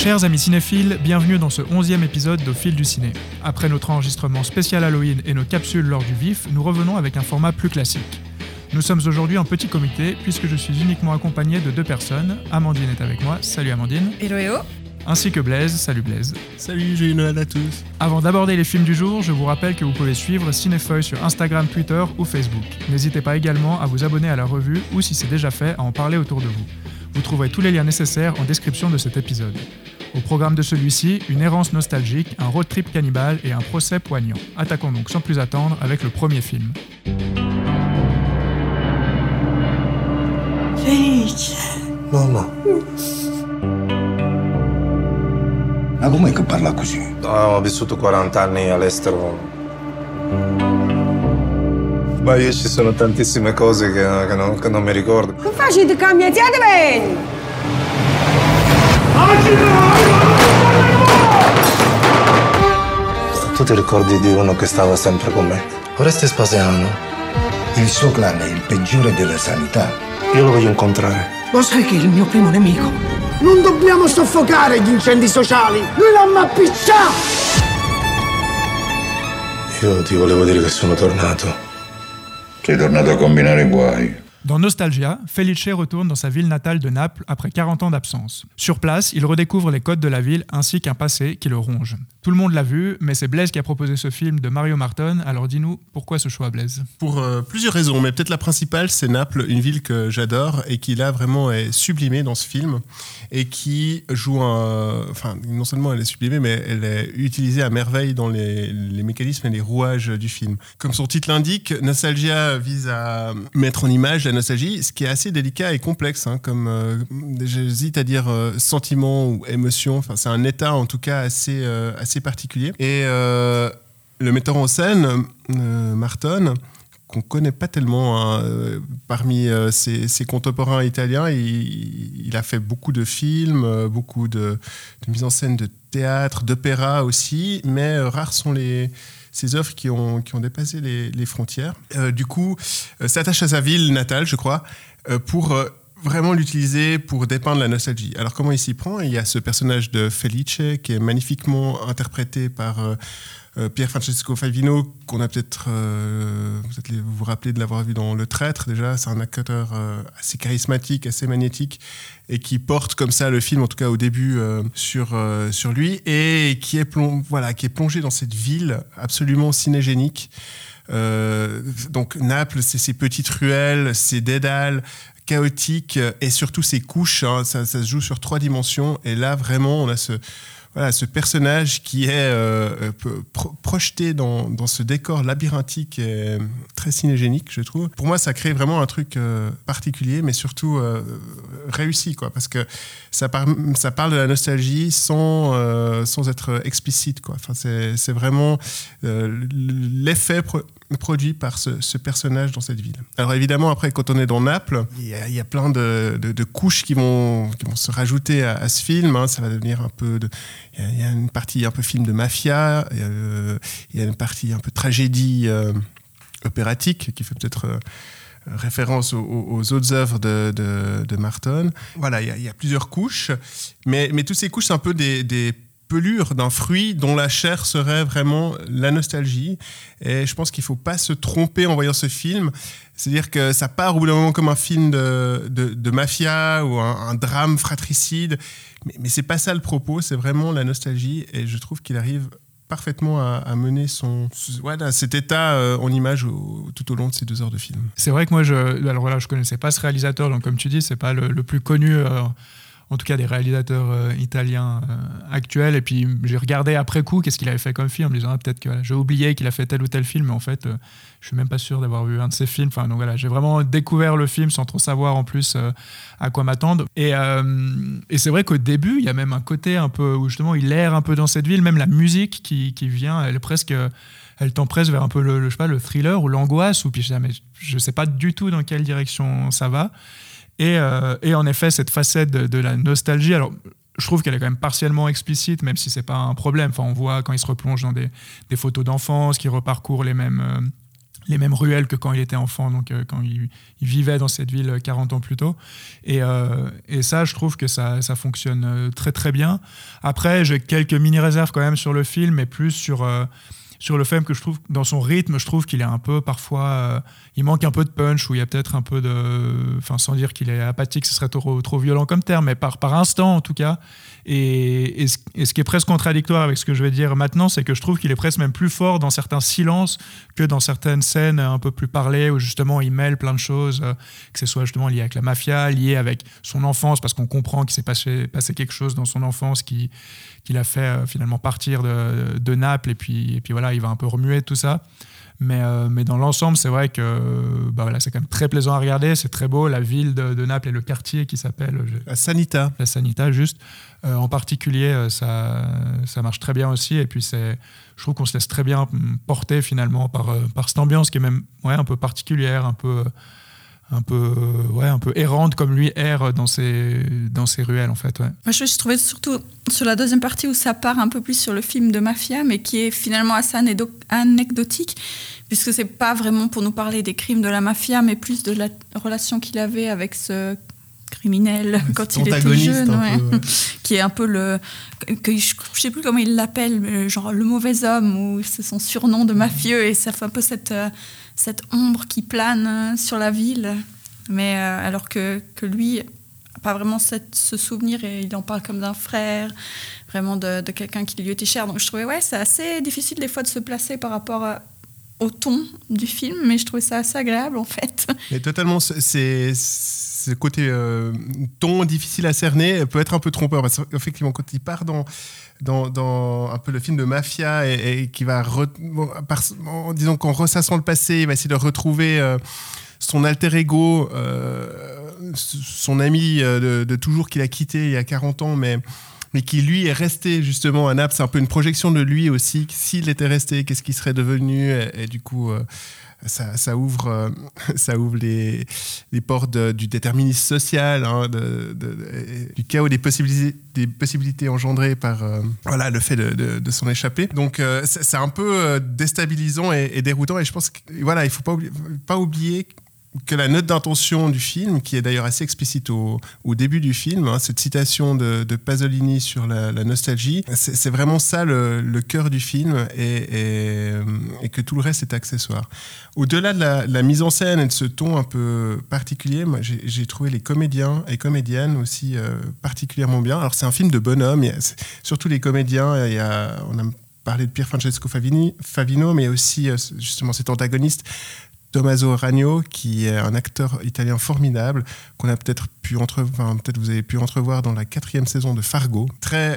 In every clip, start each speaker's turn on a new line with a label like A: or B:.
A: Chers amis cinéphiles, bienvenue dans ce onzième épisode d'Au fil du ciné. Après notre enregistrement spécial Halloween et nos capsules lors du vif, nous revenons avec un format plus classique. Nous sommes aujourd'hui en petit comité puisque je suis uniquement accompagné de deux personnes. Amandine est avec moi, salut Amandine.
B: Hello hello
A: Ainsi que Blaise, salut Blaise.
C: Salut, joyeux Noël à tous.
A: Avant d'aborder les films du jour, je vous rappelle que vous pouvez suivre Cinefeuille sur Instagram, Twitter ou Facebook. N'hésitez pas également à vous abonner à la revue ou si c'est déjà fait, à en parler autour de vous. Vous trouverez tous les liens nécessaires en description de cet épisode. Au programme de celui-ci, une errance nostalgique, un road trip cannibale et un procès poignant. Attaquons donc sans plus attendre avec le premier film.
D: Felice.
E: Mamma.
D: Ma com'è che parla così?
E: Ah, ho vissuto 40 anni all'estero. Ma io ci sono tantissime cose che, che non, che non mi ricordo.
F: Non facete cambiate bene!
E: Tu ti ricordi di uno che stava sempre con me?
G: Oreste Spasiano.
D: Il suo clan è il peggiore della sanità.
E: Io lo voglio incontrare.
F: Lo sai che è il mio primo nemico? Non dobbiamo soffocare gli incendi sociali! Lui l'ha appicciato!
E: Io ti volevo dire che sono tornato.
A: Dans Nostalgia, Felice retourne dans sa ville natale de Naples après 40 ans d'absence. Sur place, il redécouvre les codes de la ville ainsi qu'un passé qui le ronge. Tout le monde l'a vu, mais c'est Blaise qui a proposé ce film de Mario Marton, alors dis-nous pourquoi ce choix Blaise?
C: Pour euh, plusieurs raisons, mais peut-être la principale, c'est Naples, une ville que j'adore et qui là vraiment est sublimée dans ce film et qui joue un. Enfin, non seulement elle est sublimée, mais elle est utilisée à merveille dans les, mécanismes et les rouages du film. Comme son titre l'indique, Nostalgia vise à mettre en image la nostalgie, ce qui est assez délicat et complexe, hein, comme euh, j'hésite à dire euh, sentiment ou émotion. Enfin, c'est un état en tout cas assez, euh, particulier. Et euh, le metteur en scène, euh, Marton, qu'on connaît pas tellement hein, euh, parmi euh, ses, contemporains italiens, il, a fait beaucoup de films, beaucoup de, de mise en scène de théâtre, d'opéra aussi, mais rares sont les ces œuvres qui ont, qui ont dépassé les, frontières. Du coup, s'attache à sa ville natale, je crois, pour vraiment l'utiliser pour dépeindre la nostalgie. Alors comment il s'y prend? Il y a ce personnage de Felice qui est magnifiquement interprété par euh, euh, Pier Francesco Favino, qu'on a peut-être, euh, vous, vous rappelez de l'avoir vu dans Le Traître déjà, c'est un acteur euh, assez charismatique, assez magnétique, et qui porte comme ça le film, en tout cas au début, sur, sur lui, et qui est, plong- voilà, qui est plongé dans cette ville absolument cinégénique. Donc Naples, c'est ces petites ruelles, ces dédales chaotiques euh, et surtout ces couches. hein, ça, ça se joue sur trois dimensions. Et là, vraiment, on a ce, voilà, ce personnage qui est euh, euh, projeté dans, dans ce décor labyrinthique et très cinégénique, je trouve. Pour moi, ça crée vraiment un truc particulier, mais surtout réussi, quoi, parce que ça, par- ça parle de la nostalgie sans, sans être explicite, quoi. Enfin, c'est vraiment l'effet produit par ce, personnage dans cette ville. Alors évidemment, après, quand on est dans Naples, il y a, plein de, de- couches qui vont, se rajouter à, ce film. hein. Ça va devenir un peu. Il y a- une partie un peu film de mafia, il y a, euh, il y a une partie un peu tragédie euh, opératique qui fait peut-être... euh, référence aux, autres œuvres de, de, Marton. Voilà, il y, a- plusieurs couches, mais, mais toutes ces couches, c'est un peu des pelures d'un fruit dont la chair serait vraiment la nostalgie. Et je pense qu'il ne faut pas se tromper en voyant ce film. C'est-à-dire que ça part au bout d'un moment comme un film de, de, mafia ou un, drame fratricide. Mais, mais c'est pas ça le propos, c'est vraiment la nostalgie. Et je trouve qu'il arrive parfaitement à, mener son, cet état euh, en image tout au long de ces deux heures de film.
A: C'est vrai que moi, je, alors voilà, connaissais pas ce réalisateur, donc comme tu dis, c'est pas le, le plus connu, euh, en tout cas des réalisateurs euh, italiens euh, actuels. Et puis j'ai regardé après coup qu'est-ce qu'il avait fait comme film, en me disant ah, peut-être que j'ai oublié qu'il a fait tel ou tel film, mais en fait, euh, je suis même pas sûr d'avoir vu un de ses films. Enfin, donc voilà, j'ai vraiment découvert le film sans trop savoir en plus euh, à quoi m'attendre. Et, c'est vrai qu'au début, il y a même un côté un peu où justement il erre un peu dans cette ville, même la musique qui, vient, elle est presque elle t'empresse vers un peu le, je sais pas, le thriller ou l'angoisse, ou puis je, mais je sais pas du tout dans quelle direction ça va. Et, euh, et en effet, cette facette de, la nostalgie, alors je trouve qu'elle est quand même partiellement explicite, même si c'est pas un problème. Enfin, on voit quand il se replonge dans des, photos d'enfance, qu'il reparcourt les mêmes, euh, les mêmes ruelles que quand il était enfant, donc euh, quand il, vivait dans cette ville 40 ans plus tôt. Et, et ça, je trouve que ça, ça, fonctionne très très bien. Après, j'ai quelques mini-réserves quand même sur le film, mais plus sur sur le fait que je trouve, dans son rythme, je trouve qu'il est un peu parfois. Euh, il manque un peu de punch, ou il y a peut-être un peu de. Enfin, sans dire qu'il est apathique, ce serait trop, violent comme terme, mais par, par instant en tout cas. Et, ce, qui est presque contradictoire avec ce que je vais dire maintenant, c'est que je trouve qu'il est presque même plus fort dans certains silences que dans certaines scènes un peu plus parlées, où justement il mêle plein de choses, euh, que ce soit justement lié avec la mafia, lié avec son enfance, parce qu'on comprend qu'il s'est passé quelque chose dans son enfance qui qu'il a fait euh, finalement partir de, de, Naples et puis, et puis voilà, il va un peu remuer tout ça. Mais, euh, mais dans l'ensemble, c'est vrai que bah voilà, c'est quand même très plaisant à regarder, c'est très beau. La ville de, Naples et le quartier qui s'appelle.
C: La Sanita.
A: La Sanita, juste. Euh, en particulier, ça, ça marche très bien aussi. Et puis, c'est, je trouve qu'on se laisse très bien porter finalement par, par cette ambiance qui est même ouais, un peu particulière, un peu un peu ouais un peu errante comme lui erre dans ses dans ses ruelles en fait ouais.
B: Moi je, trouvais surtout sur la deuxième partie où ça part un peu plus sur le film de mafia mais qui est finalement assez anecdotique puisque c'est pas vraiment pour nous parler des crimes de la mafia mais plus de la relation qu'il avait avec ce criminel quand il était jeune, qui est un peu le, que je, sais plus comment il l'appelle, genre le mauvais homme ou c'est son surnom de mafieux et ça fait un peu cette euh, cette ombre qui plane sur la ville. Mais euh, alors que, que lui, pas vraiment cette, ce souvenir et il en parle comme d'un frère, vraiment de, de quelqu'un qui lui était cher. Donc je trouvais, ouais, c'est assez difficile des fois de se placer par rapport au ton du film, mais je trouvais ça assez agréable en fait.
C: Mais totalement, c'est ce côté euh, ton difficile à cerner peut être un peu trompeur parce qu'effectivement quand il part dans dans, un peu le film de mafia et, qui va, disons qu'en ressassant le passé, il va essayer de retrouver euh, son alter ego, euh, son ami euh, de, toujours qu'il a quitté il y a 40 ans, mais, mais qui lui est resté justement à Naples. C'est un peu une projection de lui aussi. S'il était resté, qu'est-ce qu'il serait devenu et, du coup ça, ouvre, euh, ça ouvre les, portes du déterminisme social, hein, du chaos des possibilités, engendrées par euh, voilà, le fait de, s'en échapper. Donc euh, c'est un peu déstabilisant et, déroutant. Et je pense qu'il voilà, ne faut pas oublier que la note d'intention du film, qui est d'ailleurs assez explicite au, début du film, hein, cette citation de, Pasolini sur la, nostalgie, c'est vraiment ça le, cœur du film et, que tout le reste est accessoire. Au-delà de la, mise en scène et de ce ton un peu particulier, j'ai trouvé les comédiens et comédiennes aussi euh, particulièrement bien. Alors c'est un film de bonhomme, surtout les comédiens, on a parlé de Pierre Francesco Favini, Favino, mais aussi euh, justement cet antagoniste Tommaso Ragno, qui est un acteur italien formidable, qu'on a peut-être pu entrevoir, peut-être vous avez pu entrevoir dans la quatrième saison de Fargo.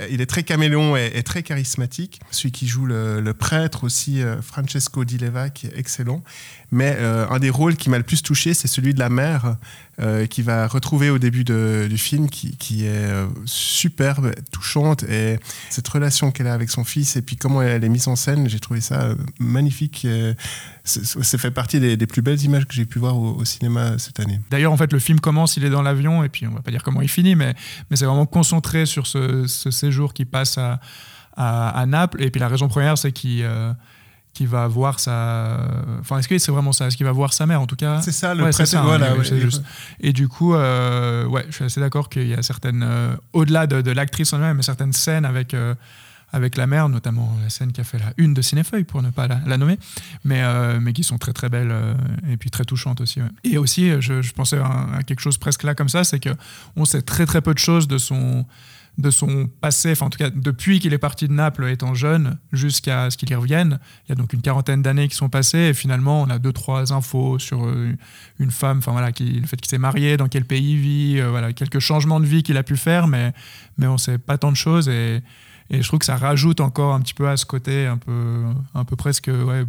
C: Il est très caméléon et, très charismatique. Celui qui joue le, prêtre aussi, euh, Francesco Di Leva, qui est excellent. Mais euh, un des rôles qui m'a le plus touché, c'est celui de la mère, euh, qui va retrouver au début du film, qui, est superbe, touchante, et cette relation qu'elle a avec son fils, et puis comment elle est mise en scène, j'ai trouvé ça magnifique. Ça fait partie des, plus belles images que j'ai pu voir au, cinéma cette année.
A: D'ailleurs, en fait, le film commence, il est dans l'avion, et puis on va pas dire comment il finit, mais, mais c'est vraiment concentré sur ce, séjour qui passe à, Naples. Et puis la raison première, c'est qu'il euh, va voir sa. Enfin, est-ce que c'est vraiment ça? Est-ce qu'il va voir sa mère en tout cas?
C: C'est ça, le ouais, ça, voilà,
A: Et du coup, euh, ouais, je suis assez d'accord qu'il y a certaines. Euh, au-delà de, de l'actrice en elle-même, certaines scènes avec avec la mère, notamment la scène qui a fait la une de Cinéfeuille, pour ne pas la, nommer, mais, euh, mais qui sont très très belles euh, et puis très touchantes aussi. Et aussi, euh, je, pensais à, quelque chose presque là comme ça, c'est qu'on sait très très peu de choses de son, de son passé, enfin en tout cas depuis qu'il est parti de Naples étant jeune jusqu'à ce qu'il y revienne. Il y a donc une quarantaine d'années qui sont passées et finalement on a deux trois infos sur une femme, enfin voilà, qui, le fait qu'il s'est marié, dans quel pays il vit, voilà, quelques changements de vie qu'il a pu faire, mais, mais on sait pas tant de choses et et je trouve que ça rajoute encore un petit peu à ce côté un peu, un peu presque ouais,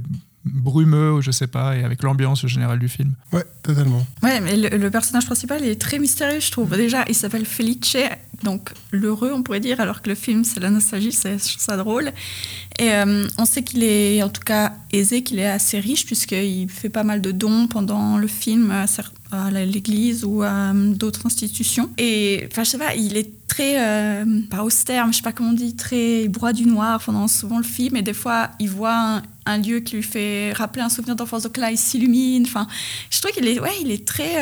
A: brumeux, je sais pas, et avec l'ambiance générale du film.
C: Ouais, totalement.
B: Ouais, mais le, personnage principal est très mystérieux, je trouve. Déjà, il s'appelle Felice, donc l'heureux, on pourrait dire, alors que le film, c'est la nostalgie, c'est, je trouve ça drôle. Et euh, on sait qu'il est, en tout cas, aisé, qu'il est assez riche, puisqu'il fait pas mal de dons pendant le film à, l'église ou à euh, d'autres institutions. Et, enfin, je sais pas, il est très, euh, pas austère, mais je sais pas comment on dit, très broie du noir pendant souvent le film. Et des fois, il voit un, lieu qui lui fait rappeler un souvenir d'enfance, donc là, il s'illumine. Enfin, je trouve qu'il est, ouais, il est très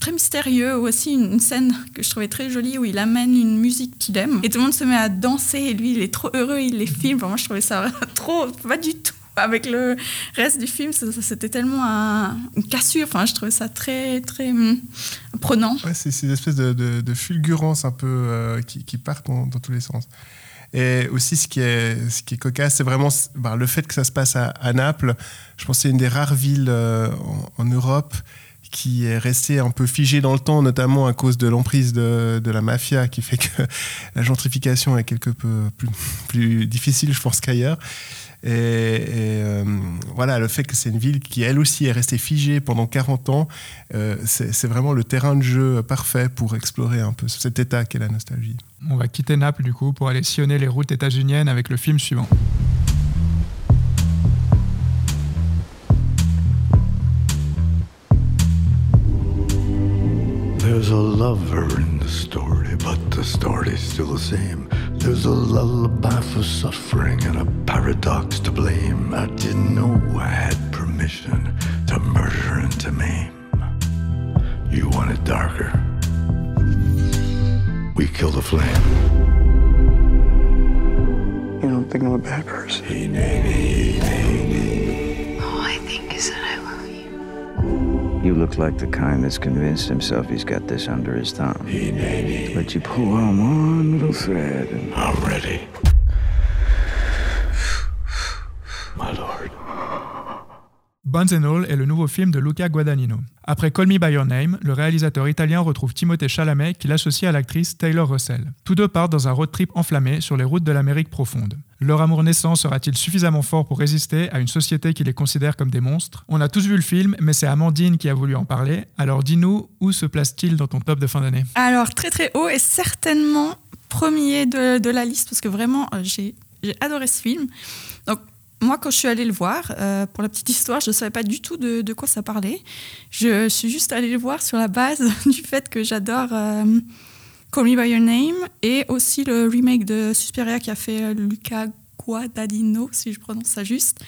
B: très mystérieux. Aussi, une, scène que je trouvais très jolie où il amène une musique qu'il aime et tout le monde se met à danser et lui, il est trop heureux, il les filme. moi, je trouvais ça trop, pas du tout. Avec le reste du film, c'était tellement une cassure. Enfin, je trouvais ça très, très hum, prenant.
C: C'est une espèce de, de, fulgurance un peu euh, qui, qui part dans, tous les sens. Et aussi, ce qui est, ce qui est cocasse, c'est vraiment bah, le fait que ça se passe à, Naples. Je pense que c'est une des rares villes euh, en, Europe qui est resté un peu figé dans le temps, notamment à cause de l'emprise de, la mafia, qui fait que la gentrification est quelque peu plus, plus difficile, je pense, qu'ailleurs. Et, euh, voilà, le fait que c'est une ville qui, elle aussi, est restée figée pendant 40 ans, euh, c'est vraiment le terrain de jeu parfait pour explorer un peu cet état qu'est la nostalgie.
A: On va quitter Naples, du coup, pour aller sillonner les routes états-uniennes avec le film suivant. There's a lover in the story, but the story's still the same. There's a lullaby for suffering and a paradox to blame. I didn't know I had permission to murder and to maim. You want it darker. We kill the flame. You don't think I'm a bad person? You look like the kind that's convinced himself he's got this under his thumb. But you pull on one little thread and I'm ready. My lord. Bones and All est le nouveau film de Luca Guadagnino. Après Call Me By Your Name, le réalisateur italien retrouve Timothée Chalamet qu'il associe à l'actrice Taylor Russell. Tous deux partent dans un road trip enflammé sur les routes de l'Amérique profonde. Leur amour naissant sera-t-il suffisamment fort pour résister à une société qui les considère comme des monstres? On a tous vu le film, mais c'est Amandine qui a voulu en parler. Alors dis-nous, où se place-t-il dans ton top de fin d'année?
B: Alors très très haut et certainement premier de, de la liste parce que vraiment euh, j'ai adoré ce film. Moi, quand je suis allée le voir, euh, pour la petite histoire, je ne savais pas du tout de, quoi ça parlait. Je suis juste allée le voir sur la base du fait que j'adore euh, Call Me By Your Name et aussi le remake de Suspiria qui a fait euh, Luca Guadagnino, si je prononce ça juste.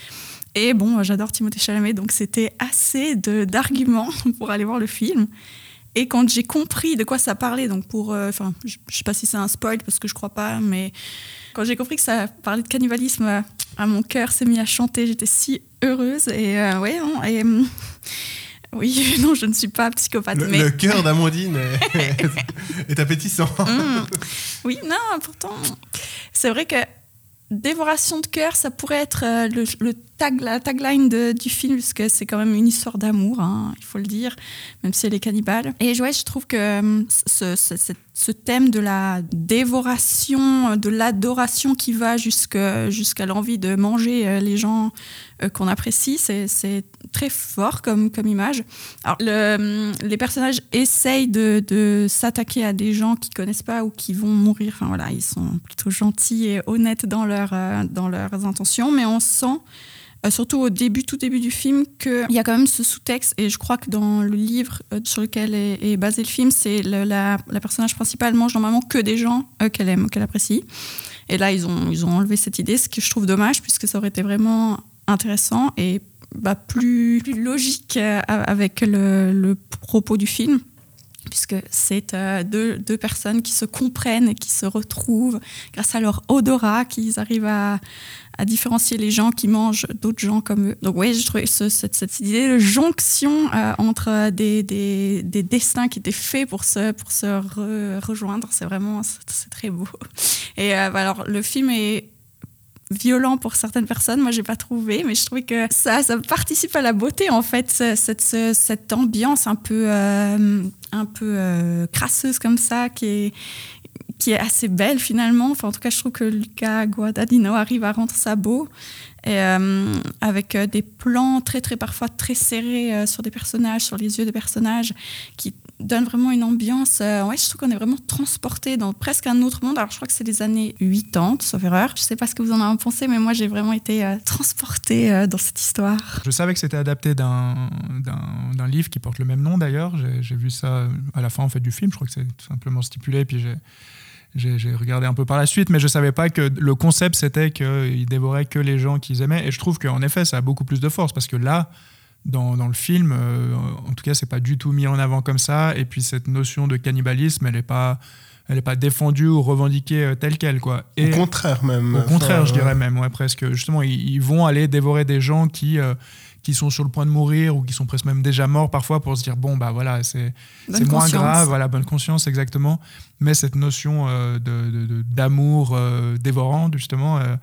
B: Et bon, j'adore Timothée Chalamet, donc c'était assez d'arguments pour aller voir le film. Et quand j'ai compris de quoi ça parlait, donc pour, enfin, je, ne sais pas si c'est un spoil parce que je crois pas, mais quand j'ai compris que ça parlait de cannibalisme, à mon cœur s'est mis à chanter. J'étais si heureuse. Et euh, ouais, non, et, euh, oui, non, je ne suis pas psychopathe.
C: Le,
B: mais...
C: le cœur d'Amandine est, appétissant. Mmh.
B: Oui, non, pourtant, c'est vrai que dévoration de cœur, ça pourrait être euh, le, la tagline du film, parce que c'est quand même une histoire d'amour, hein, il faut le dire, même si elle est cannibale. Et ouais, je trouve que ce, ce, thème de la dévoration, de l'adoration qui va jusqu'à l'envie de manger euh, les gens euh, qu'on apprécie, c'est très fort comme, image. Alors, le, les personnages essayent de, s'attaquer à des gens qu'ils connaissent pas ou qui vont mourir. Voilà, ils sont plutôt gentils et honnêtes dans, leur, euh, dans leurs intentions, mais on sent euh, surtout au début, tout début du film, qu'il y a quand même ce sous-texte. Et je crois que dans le livre euh, sur lequel est, basé le film, c'est la, personnage principale mange normalement que des gens euh, qu'elle aime, qu'elle apprécie. Et là, ils ont, ils ont enlevé cette idée, ce que je trouve dommage, puisque ça aurait été vraiment intéressant et bah, plus, logique avec le, propos du film puisque c'est deux, deux, personnes qui se comprennent et qui se retrouvent grâce à leur odorat, qu'ils arrivent à, à différencier les gens qui mangent d'autres gens comme eux. Donc oui, je trouvais cette, cette, idée de jonction euh, entre des, des, des, destins qui étaient faits pour se, pour se rejoindre, c'est vraiment c'est très beau. Et euh, bah, alors le film est violent pour certaines personnes. Moi, j'ai pas trouvé, mais je trouvais que ça, ça participe à la beauté, en fait, cette, cette ambiance un peu, euh, un peu crasseuse comme ça, qui est, qui est assez belle finalement. Enfin, en tout cas, je trouve que Luca Guadagnino arrive à rendre ça beau. Euh, avec euh, des plans très, très parfois très serrés euh, sur des personnages, sur les yeux des personnages, qui donne vraiment une ambiance. euh, ouais, je trouve qu'on est vraiment transporté dans presque un autre monde. Alors, je crois que c'est les années 80, sauf erreur. Je sais pas ce que vous en avez pensé, mais moi, j'ai vraiment été euh, transportée euh, dans cette histoire.
A: Je savais que c'était adapté d'un livre qui porte le même nom d'ailleurs. J'ai vu ça à la fin en fait du film. Je crois que c'est tout simplement stipulé. Puis j'ai- j'ai regardé un peu par la suite, mais je savais pas que le concept c'était qu'il dévorait que les gens qu'ils aimaient. Et je trouve qu'en effet, ça a beaucoup plus de force parce que là, dans, dans le film, euh, en tout cas, c'est pas du tout mis en avant comme ça. Et puis cette notion de cannibalisme, elle est pas, elle est pas défendue ou revendiquée euh, telle quelle quoi. Et
C: Au contraire, même.
A: au contraire,
C: Enfin,
A: je dirais même, ouais, presque. Justement, ils, ils vont aller dévorer des gens qui, euh, qui sont sur le point de mourir ou qui sont presque même déjà morts parfois pour se dire bon, bah voilà, c'est moins
B: conscience.
A: grave, voilà, bonne conscience, exactement. Mais cette notion euh, de- d'amour euh, dévorant, justement, euh,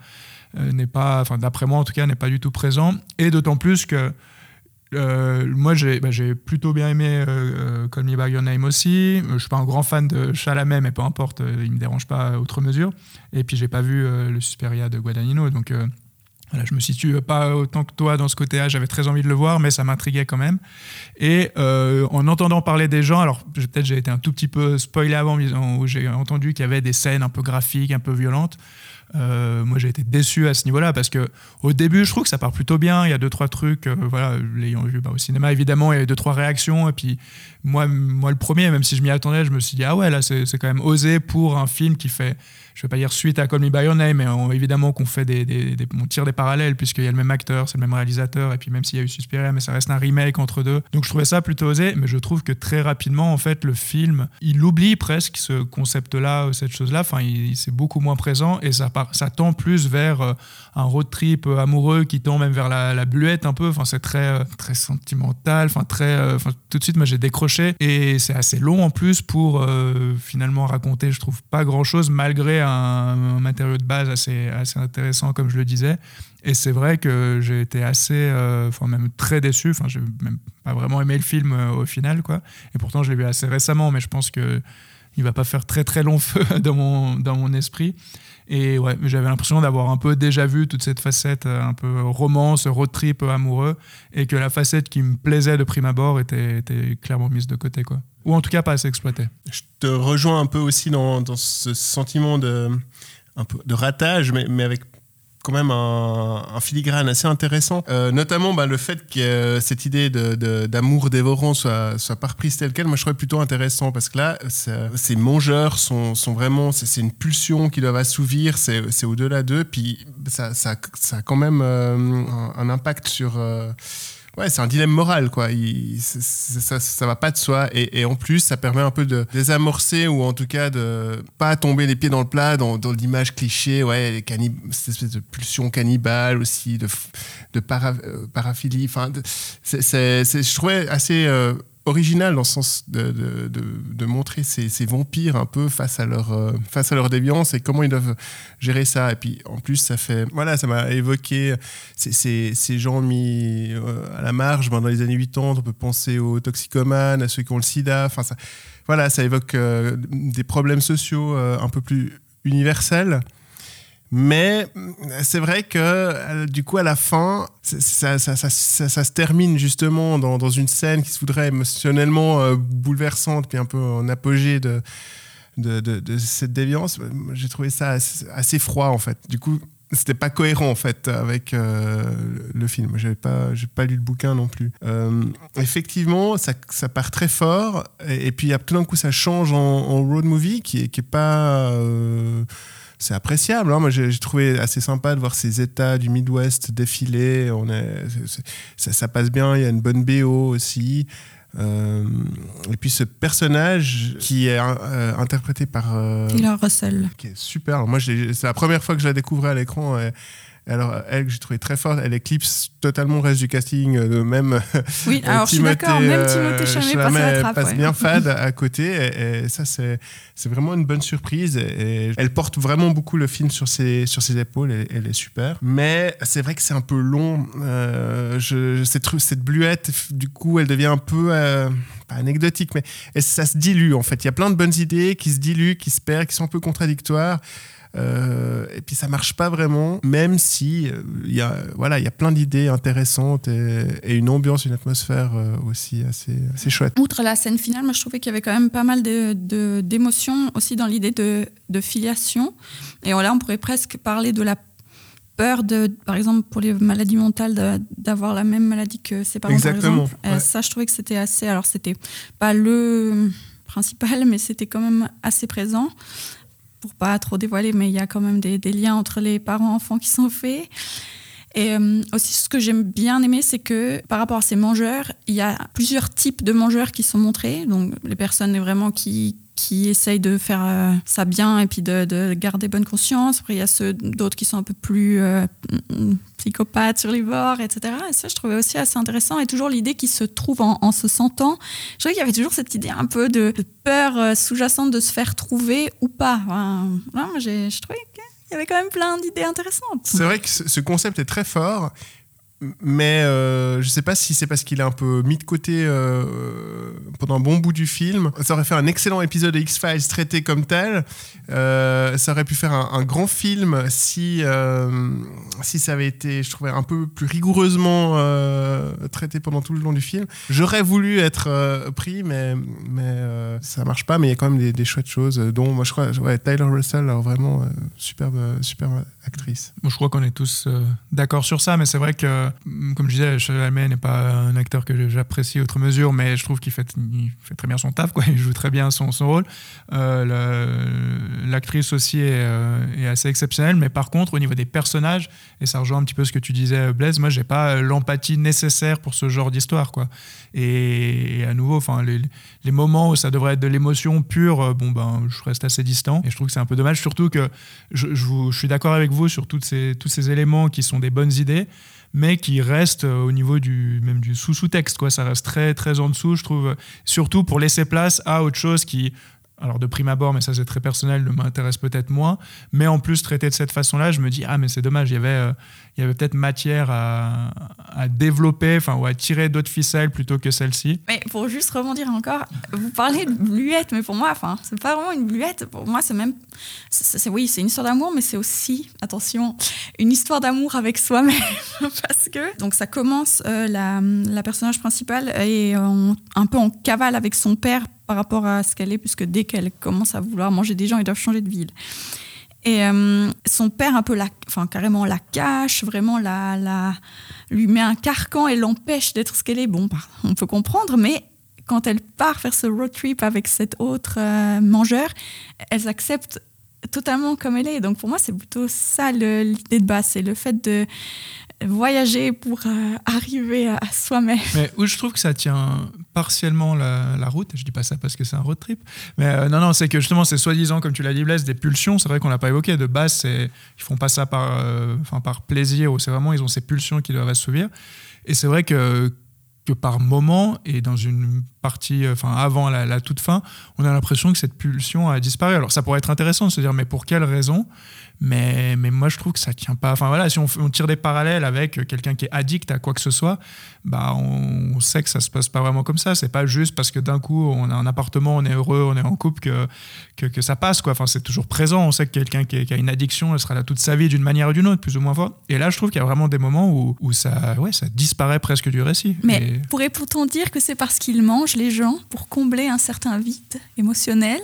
A: euh, n'est pas, enfin, d'après moi en tout cas, n'est pas du tout présent. Et d'autant plus que. Euh, moi, j'ai bah, j'ai plutôt bien aimé euh, euh, Call Me By Your Name aussi. Euh, Je suis pas un grand fan de Chalamet, mais peu importe, il me dérange pas à mesure. Et puis, j'ai pas vu le Suspiria de Guadagnino, donc voilà, je me situe pas autant que toi dans ce côté-là. J'avais très envie de le voir, mais ça m'intriguait quand même. Et en entendant parler des gens, alors peut-être j'ai été un tout petit peu spoilé avant, où j'ai entendu qu'il y avait des scènes un peu graphiques, un peu violentes. Euh, moi, j'ai été déçu à ce niveau-là parce que au début, je trouve que ça part plutôt bien. Il y a deux trois trucs, euh, voilà, l'ayant vu bah, au cinéma, évidemment, il y a eu deux trois réactions. Et puis moi, moi, le premier, même si je m'y attendais, je me suis dit ah ouais, là, c'est quand même osé pour un film qui fait, je vais pas dire suite à Call Me by Your Name, mais évidemment qu'on fait des, on tire des parallèles puisqu'il y a le même acteur, c'est le même réalisateur, et puis même s'il y a eu Suspiria, mais ça reste un remake entre deux. Donc je trouvais ça plutôt osé, mais je trouve que très rapidement, en fait, le film, il oublie presque ce concept-là, cette chose-là. Enfin, c'est beaucoup moins présent et ça, part- ça tend plus vers euh, un road trip euh, amoureux qui tend même vers la, la bluette un peu. Enfin, c'est très, euh, très sentimental. Enfin, très, euh, enfin, tout de suite, moi, j'ai décroché et c'est assez long en plus pour finalement raconter, je trouve, pas grand-chose malgré un, matériau de base assez, assez intéressant, comme je le disais. Et c'est vrai que j'ai été assez, enfin même très déçu. Enfin, j'ai même pas vraiment aimé le film au final, quoi. Et pourtant, je l'ai vu assez récemment, mais je pense que il va pas faire très très long feu dans mon dans mon esprit. Et ouais, j'avais l'impression d'avoir un peu déjà vu toute cette facette euh, un peu romance, road trip euh, amoureux, et que la facette qui me plaisait de prime abord était, clairement mise de côté, quoi. Ou en tout cas pas assez exploitée.
C: Je te rejoins un peu aussi dans, dans ce sentiment de, un peu de ratage, mais, mais avec quand même un, un filigrane assez intéressant. Euh, notamment bah, le fait que euh, cette idée de- de- d'amour dévorant soit, soit pas reprise telle quelle, moi je trouvais plutôt intéressant parce que là, ces mangeurs sont, sont vraiment, c'est une pulsion qu'ils doivent assouvir, c'est au-delà d'eux, puis ça, ça, ça a quand même euh, un, un impact sur... Ouais, c'est un dilemme moral, quoi. Il- ça, ça va pas de soi. Et, et en plus, ça permet un peu de désamorcer ou en tout cas de pas tomber les pieds dans le plat dans, dans l'image cliché, ouais, les cannib- cette espèce de pulsion cannibale aussi, de, de para- euh, paraphilie. Enfin, je trouvais assez euh, original dans le sens de, de, montrer ces, ces vampires un peu face à leur euh, face à leur déviance et comment ils doivent gérer ça. Et puis en plus, ça fait voilà, ça m'a évoqué ces, ces, ces gens mis euh, à la marge ben, dans les années 80. On peut penser aux toxicomanes, à ceux qui ont le sida. Enfin, ça, voilà, ça évoque euh, des problèmes sociaux un peu plus universels. Mais c'est vrai que euh, du coup, à la fin, ça, se termine justement dans, une scène qui se voudrait émotionnellement euh, bouleversante, puis un peu en apogée de, cette déviance. J'ai trouvé ça assez, froid en fait. Du coup, c'était pas cohérent en fait avec euh, le film. J'avais pas, j'ai pas lu le bouquin non plus. Effectivement, ça, part très fort et, et puis tout d'un coup ça change en, en road movie qui est, qui est pas. C'est appréciable. hein. Moi, j'ai trouvé assez sympa de voir ces États du Midwest défiler. On est, ça, ça passe bien. Il y a une bonne BO aussi. Euh, et puis ce personnage qui est euh, interprété par euh,
B: Taylor Russell.
C: qui est super. Moi, c'est la première fois que je la découvrais à l'écran. Alors, elle, que j'ai trouvé très forte, elle éclipse totalement le reste du casting. euh, même
B: Oui,
C: euh,
B: alors je suis
C: Timothée,
B: d'accord, même
C: euh,
B: Timothée Chalamet passe
C: Chalamet
B: la trappe.
C: passe
B: ouais.
C: bien fade à côté. Et, et ça, c'est c'est vraiment une bonne surprise. Et, elle porte vraiment beaucoup le film sur ses, sur ses épaules. Et, elle est super. Mais c'est vrai que c'est un peu long. Euh, je, cette, cette bluette, du coup, elle devient un peu. euh, pas anecdotique, mais ça se dilue en fait. Il y a plein de bonnes idées qui se diluent, qui se perdent, qui sont un peu contradictoires. Euh, et puis ça marche pas vraiment, même si il y a voilà il y a plein d'idées intéressantes et, une ambiance, une atmosphère aussi assez, assez chouette.
B: Outre la scène finale, moi je trouvais qu'il y avait quand même pas mal d'émotions aussi dans l'idée de, de, filiation. Et là, on pourrait presque parler de la peur de, par exemple, pour les maladies mentales, d'avoir la même maladie que ses parents.
C: Exactement.
B: Par exemple. Ça, je trouvais que c'était assez. Alors, c'était pas le principal, mais c'était quand même assez présent. Pas trop dévoiler, mais il y a quand même des, liens entre les parents-enfants qui sont faits. Et euh, aussi, ce que j'aime bien aimer, c'est que par rapport à ces mangeurs, il y a plusieurs types de mangeurs qui sont montrés. Donc, les personnes vraiment qui, qui essayent de faire euh, ça bien et puis de, garder bonne conscience. Après, il y a ceux d'autres qui sont un peu plus euh, psychopathes sur les bords, etc. Et ça, je trouvais aussi assez intéressant. Et toujours l'idée qui se trouve en, se sentant. Je trouvais qu'il y avait toujours cette idée un peu de, peur euh, sous-jacente de se faire trouver ou pas. Moi, je trouvais qu'il y avait quand même plein d'idées intéressantes.
C: C'est vrai que ce concept est très fort mais euh, je sais pas si c'est parce qu'il est un peu mis de côté euh, pendant un bon bout du film. Ça aurait fait un excellent épisode de X-Files traité comme tel. Euh, ça aurait pu faire un, grand film si, euh, si ça avait été, je trouvais, un peu plus rigoureusement traité pendant tout le long du film. J'aurais voulu être pris, mais, mais ça marche pas. Mais il y a quand même des, chouettes choses, dont moi je crois, ouais, Tyler Russell, alors vraiment superbe, superbe actrice.
A: Moi, je crois qu'on est tous d'accord sur ça, mais c'est vrai que comme je disais, Chalamet n'est pas un acteur que j'apprécie outre mesure, mais je trouve qu'il fait, très bien son taf, quoi. il joue très bien son, rôle. Euh, L'actrice aussi euh, est, assez exceptionnelle, mais par contre, au niveau des personnages, et ça rejoint un petit peu ce que tu disais, Blaise, moi, j'ai pas l'empathie nécessaire pour ce genre d'histoire. quoi. Et, à nouveau, les, les, moments où ça devrait être de l'émotion pure, euh, bon, ben, je reste assez distant. Et je trouve que c'est un peu dommage, surtout que je suis d'accord avec vous sur ces, tous ces éléments qui sont des bonnes idées mais qui reste euh, au niveau du même du sous-sous-texte quoi. Ça reste très très en dessous je trouve. Surtout pour laisser place à autre chose qui alors de prime abord, mais ça c'est très personnel, ne m'intéresse peut-être moins. Mais en plus, traité de cette façon-là, je me dis, ah mais c'est dommage, il y avait, euh, avait peut-être matière à, développer, ou à tirer d'autres ficelles plutôt que celle-ci.
B: Mais pour juste rebondir encore, vous parlez de bluette, mais pour moi, enfin, c'est pas vraiment une bluette. Pour moi, c'est même, oui, c'est une histoire d'amour, mais c'est aussi, attention, une histoire d'amour avec soi-même, parce que donc ça commence, euh, la, la, personnage principale est un peu en cavale avec son père par rapport à ce qu'elle est, puisque dès qu'elle commence à vouloir manger des gens, ils doivent changer de ville. Et euh, son père, un peu la, enfin, carrément la cache, vraiment la, la, lui met un carcan et l'empêche d'être ce qu'elle est. Bon, bah, on peut comprendre, mais quand elle part faire ce road trip avec cet autre euh, mangeur, elle accepte totalement comme elle est. Donc pour moi, c'est plutôt ça l'idée de base, c'est le fait de voyager pour euh, arriver à soi-même.
A: Mais où je trouve que ça tient partiellement la, route, je dis pas ça parce que c'est un road trip, mais euh, non, non, c'est que justement, c'est soi-disant, comme tu l'as dit, Blaise, des pulsions. C'est vrai qu'on l'a pas évoqué. De base, ils font pas ça par, euh, par plaisir, ou c'est vraiment, ils ont ces pulsions qui doivent assouvir. Et c'est vrai que que par moment et dans une partie, enfin avant la, la toute fin, on a l'impression que cette pulsion a disparu. Alors ça pourrait être intéressant de se dire mais pour quelle raison? Mais, mais moi, je trouve que ça tient pas. Enfin voilà, si on, on tire des parallèles avec quelqu'un qui est addict à quoi que ce soit, bah, on, sait que ça se passe pas vraiment comme ça. C'est pas juste parce que d'un coup, on a un appartement, on est heureux, on est en couple que, que, que ça passe. Quoi. Enfin, c'est toujours présent. On sait que quelqu'un qui, qui, a une addiction, elle sera là toute sa vie d'une manière ou d'une autre, plus ou moins fort. Et là, je trouve qu'il y a vraiment des moments où, où ça, ouais, ça disparaît presque du récit.
B: Mais pourrait pourtant dire que c'est parce qu'ils mangent les gens pour combler un certain vide émotionnel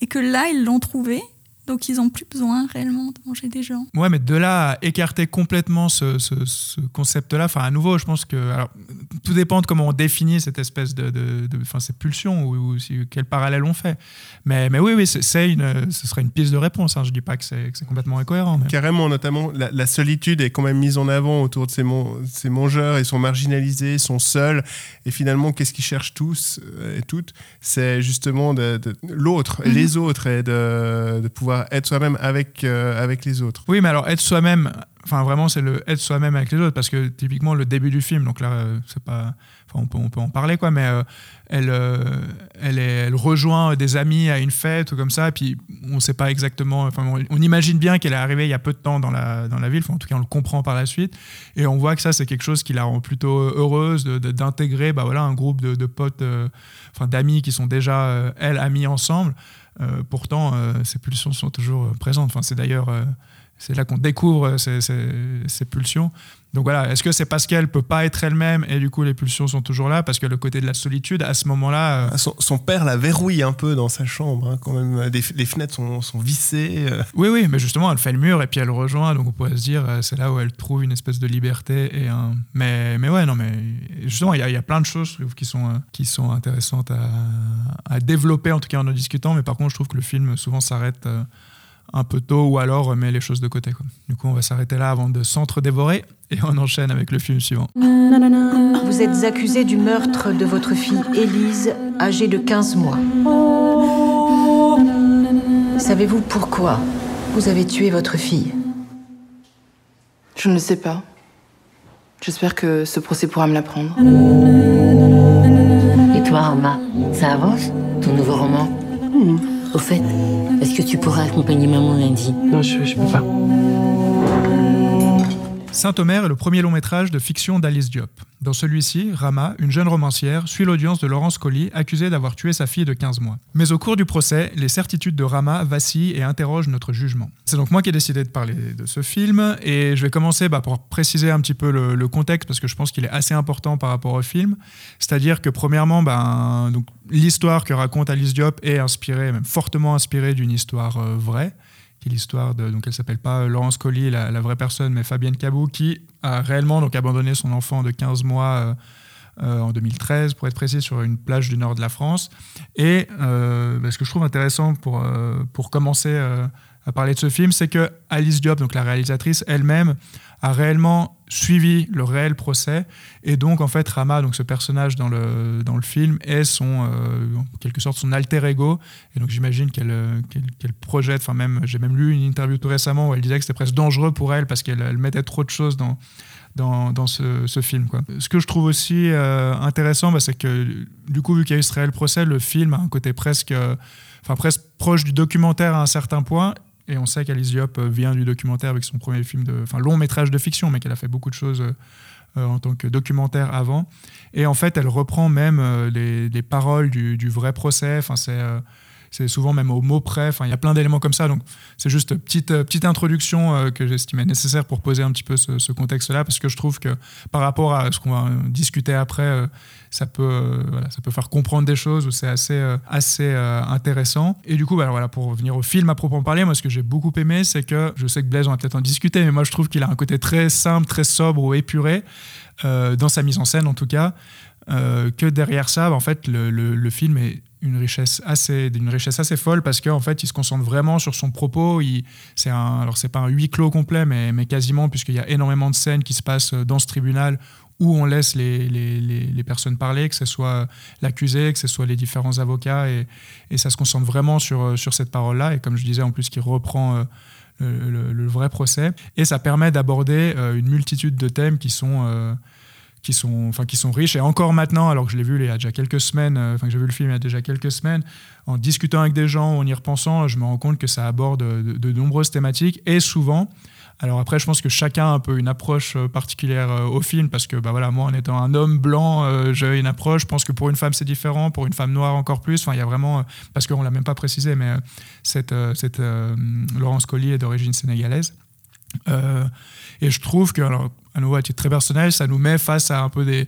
B: et que là, ils l'ont trouvé donc ils n'ont plus besoin réellement de manger des gens.
A: Ouais, mais de là à écarter complètement ce, ce, concept-là, enfin à nouveau, je pense que alors, tout dépend de comment on définit cette espèce de, de, enfin ces pulsions ou, quel parallèle on fait. Mais, mais oui, oui, c'est une, ce serait une piste de réponse. Hein. Je dis pas que c'est complètement incohérent.
C: Carrément, notamment la, solitude est quand même mise en avant autour de ces, ces mangeurs. Ils sont marginalisés, ils sont seuls. Et finalement, qu'est-ce qu'ils cherchent tous euh, et toutes? C'est justement de, l'autre, les autres, et de, pouvoir être soi-même avec, euh, avec les autres.
A: Oui, mais alors être soi-même, enfin vraiment c'est le être soi-même avec les autres parce que typiquement le début du film donc là euh, c'est pas enfin on peut, on peut en parler quoi mais euh, elle elle, elle rejoint des amis à une fête ou comme ça puis on sait pas exactement enfin on, imagine bien qu'elle est arrivée il y a peu de temps dans la dans la ville enfin, en tout cas on le comprend par la suite et on voit que ça c'est quelque chose qui la rend plutôt heureuse d'intégrer bah voilà un groupe de, de potes enfin d'amis qui sont déjà elles amis ensemble pourtant euh, ces pulsions sont toujours euh, présentes. C'est d'ailleurs euh, c'est là qu'on découvre euh, ces, ces- ces pulsions. Donc voilà, est-ce que c'est parce qu'elle peut pas être elle-même et du coup les pulsions sont toujours là Parce que le côté de la solitude, à ce moment-là, euh,
C: Ah, Son, son père la verrouille un peu dans sa chambre, hein, quand même. Des- les fenêtres sont, sont vissées. euh.
A: oui, oui, mais justement, elle fait le mur et puis elle le rejoint. Donc on pourrait se dire, c'est là où elle trouve une espèce de liberté. Et un... mais, mais ouais, non, mais justement, il y, a- il y a plein de choses qui sont, qui sont intéressantes à, à développer, en tout cas en en discutant. Mais par contre, je trouve que le film souvent s'arrête euh, un peu tôt ou alors euh, met les choses de côté. quoi. Du coup, on va s'arrêter là avant de s'entre-dévorer et on enchaîne avec le film suivant.
G: Vous êtes accusé du meurtre de votre fille Élise, âgée de 15 mois. Savez-vous pourquoi vous avez tué votre fille?
H: Je ne sais pas. J'espère que ce procès pourra me l'apprendre.
I: Et toi, Rama, ça avance Ton nouveau roman? Au fait, est-ce que tu pourras accompagner maman lundi?
J: Non, je, je peux pas.
A: Saint-Omer est le premier long métrage de fiction d'Alice Diop. Dans celui-ci, Rama, une jeune romancière, suit l'audience de Laurence Colly, accusée d'avoir tué sa fille de 15 mois. Mais au cours du procès, les certitudes de Rama vacillent et interrogent notre jugement. C'est donc moi qui ai décidé de parler de ce film, et je vais commencer bah, pour préciser un petit peu le, contexte, parce que je pense qu'il est assez important par rapport au film. C'est-à-dire que premièrement, donc, l'histoire que raconte Alice Diop est inspirée, fortement inspirée d'une histoire euh, vraie qui est l'histoire de donc elle s'appelle pas Laurence Collier la, vraie personne mais Fabienne Cabou qui a réellement donc abandonné son enfant de 15 mois euh, euh, en 2013 pour être précis sur une plage du nord de la France. Et euh, bah, ce que je trouve intéressant pour euh, pour commencer euh, à parler de ce film c'est que Alice Diop donc la réalisatrice elle-même a réellement suivi le réel procès et donc en fait Rama donc ce personnage dans le dans le film est son euh, en quelque sorte son alter ego et donc j'imagine qu'elle euh, qu'elle qu'elle projette enfin même j'ai même lu une interview tout récemment où elle disait que c'était presque dangereux pour elle parce qu'elle elle mettait trop de choses dans dans, dans ce, film. Quoi. Ce que je trouve aussi euh, intéressant, bah, c'est que du coup, vu qu'il y a eu ce réel procès, le film a un côté presque, euh, enfin, presque proche du documentaire à un certain point. Et on sait qu'Alice Diop euh, vient du documentaire avec son premier film, de, enfin long métrage de fiction, mais qu'elle a fait beaucoup de choses euh, euh, en tant que documentaire avant. Et en fait, elle reprend même les, les paroles du, du vrai procès. Enfin, c'est c'est souvent même au mot près. Enfin, il y a plein d'éléments comme ça. Donc, c'est juste une petite, euh, petite introduction euh, que j'estimais nécessaire pour poser un petit peu ce, contexte-là, parce que je trouve que par rapport à ce qu'on va euh, discuter après, euh, ça peut, euh, ça peut faire comprendre des choses où c'est assez, euh, assez euh, intéressant. Et du coup, bah, voilà, pour revenir au film à proprement parler, moi, ce que j'ai beaucoup aimé, c'est que je sais que Blaise, on va peut-être en discuter, mais moi, je trouve qu'il a un côté très simple, très sobre ou épuré, euh, dans sa mise en scène en tout cas, euh, que derrière ça, en fait, le, film est une richesse assez d'une richesse assez folle parce qu'en fait il se concentre vraiment sur son propos. C'est un alors c'est pas un huis clos complet mais, quasiment puisqu'il y a énormément de scènes qui se passent dans ce tribunal où on laisse les, les, les, personnes parler, que ce soit l'accusé, que ce soit les différents avocats, et, ça se concentre vraiment sur, sur cette parole-là, et comme je disais en plus, qui reprend euh, le, vrai procès, et ça permet d'aborder euh, une multitude de thèmes qui sont... euh, qui sont, enfin, qui sont riches. Et encore maintenant, alors que je l'ai vu il y a déjà quelques semaines, euh, enfin que j'ai vu le film il y a déjà quelques semaines, en discutant avec des gens, en y repensant, je me rends compte que ça aborde de, de nombreuses thématiques et souvent. Alors après, je pense que chacun a un peu une approche euh, particulière euh, au film parce que bah voilà, moi, en étant un homme blanc, euh, j'ai une approche. Je pense que pour une femme, c'est différent, pour une femme noire encore plus. Enfin, il y a vraiment, euh, parce qu'on l'a même pas précisé, mais euh, cette, euh, cette euh, Laurence Collier est d'origine sénégalaise. Euh, et je trouve que, alors, à nouveau, à titre très personnel, ça nous met face à un peu des,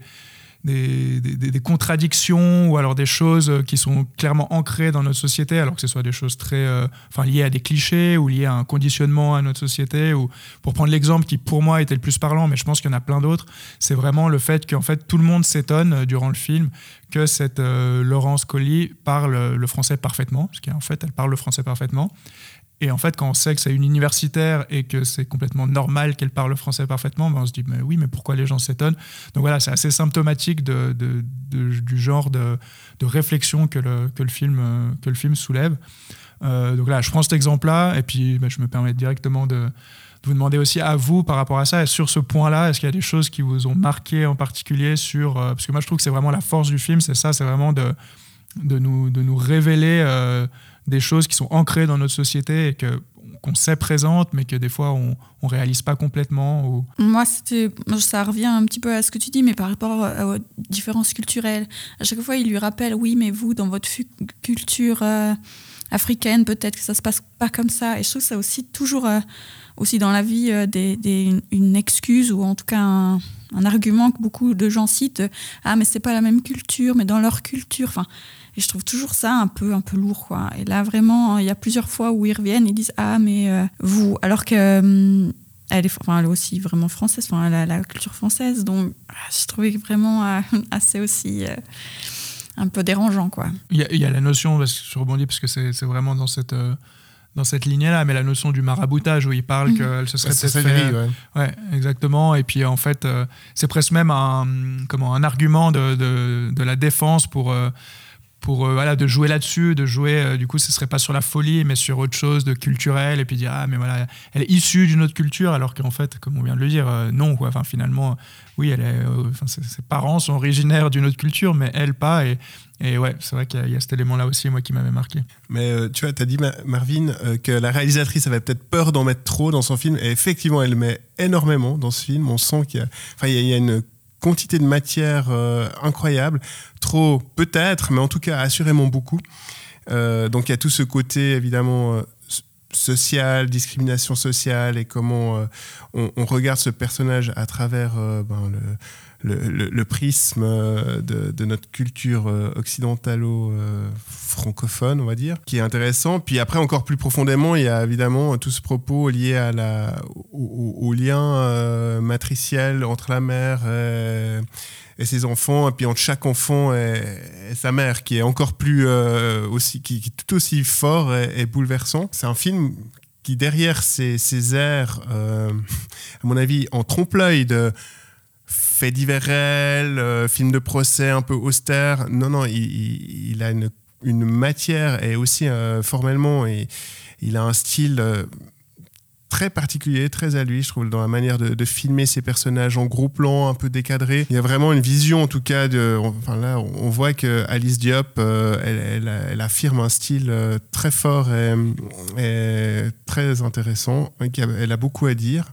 A: des, des- contradictions ou alors des choses qui sont clairement ancrées dans notre société, alors que ce soit des choses très, euh, enfin, liées à des clichés ou liées à un conditionnement à notre société. Ou pour prendre l'exemple qui, pour moi, était le plus parlant, mais je pense qu'il y en a plein d'autres, c'est vraiment le fait qu'en fait, tout le monde s'étonne euh, durant le film que cette euh, Laurence Colly parle le français parfaitement, parce qu'en fait, elle parle le français parfaitement. Et en fait, quand on sait que c'est une universitaire et que c'est complètement normal qu'elle parle le français parfaitement, ben on se dit, mais oui, mais pourquoi les gens s'étonnent? Donc voilà, c'est assez symptomatique de, du genre de, réflexion que le, que le, film, euh, que le film soulève. Euh, donc là, je prends cet exemple-là et puis ben, je me permets directement de, vous demander aussi à vous par rapport à ça, sur ce point-là, est-ce qu'il y a des choses qui vous ont marqué en particulier sur... parce que moi, je trouve que c'est vraiment la force du film, c'est ça, c'est vraiment de, de, nous, de nous révéler des choses qui sont ancrées dans notre société et que qu'on sait présente, mais que des fois on, on réalise pas complètement. Ou...
B: Moi, c'était, ça revient un petit peu à ce que tu dis, mais par rapport aux différences culturelles. À chaque fois, il lui rappelle, oui, mais vous, dans votre culture euh, africaine, peut-être que ça se passe pas comme ça. Et je trouve que ça aussi toujours, euh, aussi dans la vie, euh, des, des, une excuse ou en tout cas un, un, argument que beaucoup de gens citent. ah, mais c'est pas la même culture, mais dans leur culture. Enfin, et je trouve toujours ça un peu, un peu lourd, quoi. Et là, vraiment, il y a plusieurs fois où ils reviennent, ils disent Ah, mais euh, vous. Alors que. Hum, elle est, enfin, elle est aussi vraiment française, enfin, elle a la culture française. Donc, ah, je trouvais vraiment euh, assez aussi. Euh, un peu dérangeant, quoi.
A: Il y, a, la notion, parce que je rebondis parce que c'est vraiment dans cette dans cette lignée-là, mais la notion du maraboutage où il parle mmh. qu'elle se serait peut-être fait. Ouais. ouais. exactement. Et puis en fait, c'est presque même un, comment, un argument de, de, de la défense pour, pour euh, voilà, de jouer là-dessus, de jouer, euh, du coup, ce serait pas sur la folie, mais sur autre chose de culturel, et puis dire, ah, mais voilà, elle est issue d'une autre culture, alors qu'en fait, comme on vient de le dire, euh, non, quoi. Enfin, finalement, oui, elle ses, parents sont originaires d'une autre culture, mais elle pas, et, et ouais, c'est vrai qu'il y, a cet élément-là aussi, moi, qui m'avait marqué.
C: Mais tu vois, tu as dit, Marvin, que la réalisatrice avait peut-être peur d'en mettre trop dans son film, et effectivement, elle met énormément dans ce film, on sent qu'il y il y a une quantité de matière euh, incroyable. Trop, peut-être, mais en tout cas, assurément beaucoup. Euh, donc il y a tout ce côté, évidemment, euh, social, discrimination sociale et comment on, regarde ce personnage à travers ben, le le, prisme euh, de, notre culture euh, occidentalo-francophone, on va dire, qui est intéressant. Puis après, encore plus profondément, il y a évidemment tout ce propos lié au, lien euh, matriciel entre la mère et, ses enfants, et puis entre chaque enfant et, sa mère, qui est encore plus aussi, qui, est tout aussi fort et, bouleversant. C'est un film qui, derrière ces airs, à mon avis, en trompe-l'œil de fait divers euh, film de procès un peu austère. Non, non, il, a une, matière et aussi euh, formellement, et, il a un style euh, très particulier, très à lui, je trouve, dans la manière de, filmer ses personnages en gros plan, un peu décadré. Il y a vraiment une vision, en tout cas, de, enfin là, on voit que Alice Diop, elle, elle, affirme un style très fort et très intéressant. Elle a beaucoup à dire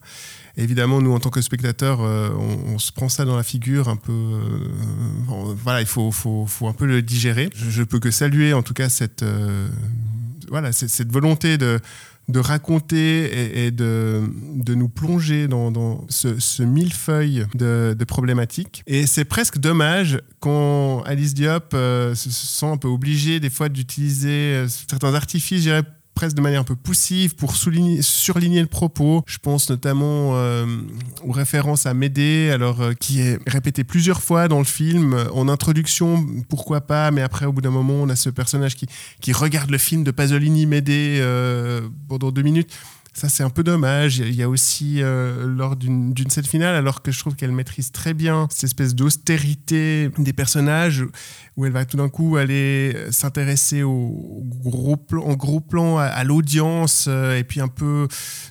C: évidemment, nous, en tant que spectateurs, euh, on, se prend ça dans la figure un peu. Euh, voilà, il faut, un peu le digérer. Je, ne peux que saluer, en tout cas, cette, euh, voilà, cette, volonté de, de raconter et, de, de, nous plonger dans, ce, millefeuille de, de, problématiques. Et c'est presque dommage quand Alice Diop se sent un peu obligée des fois d'utiliser certains artifices, je dirais, presque de manière un peu poussive pour souligner, surligner le propos. Je pense notamment euh, aux références à Médée, alors euh, qui est répété plusieurs fois dans le film. En introduction, pourquoi pas, mais après, au bout d'un moment, on a ce personnage qui, qui regarde le film de Pasolini Médée euh, pendant deux minutes. Ça, c'est un peu dommage. Il y a aussi, euh, lors d'une scène finale, alors que je trouve qu'elle maîtrise très bien cette espèce d'austérité des personnages, où elle va tout d'un coup aller s'intéresser au gros plan, en gros plan à, l'audience, euh, et puis un peu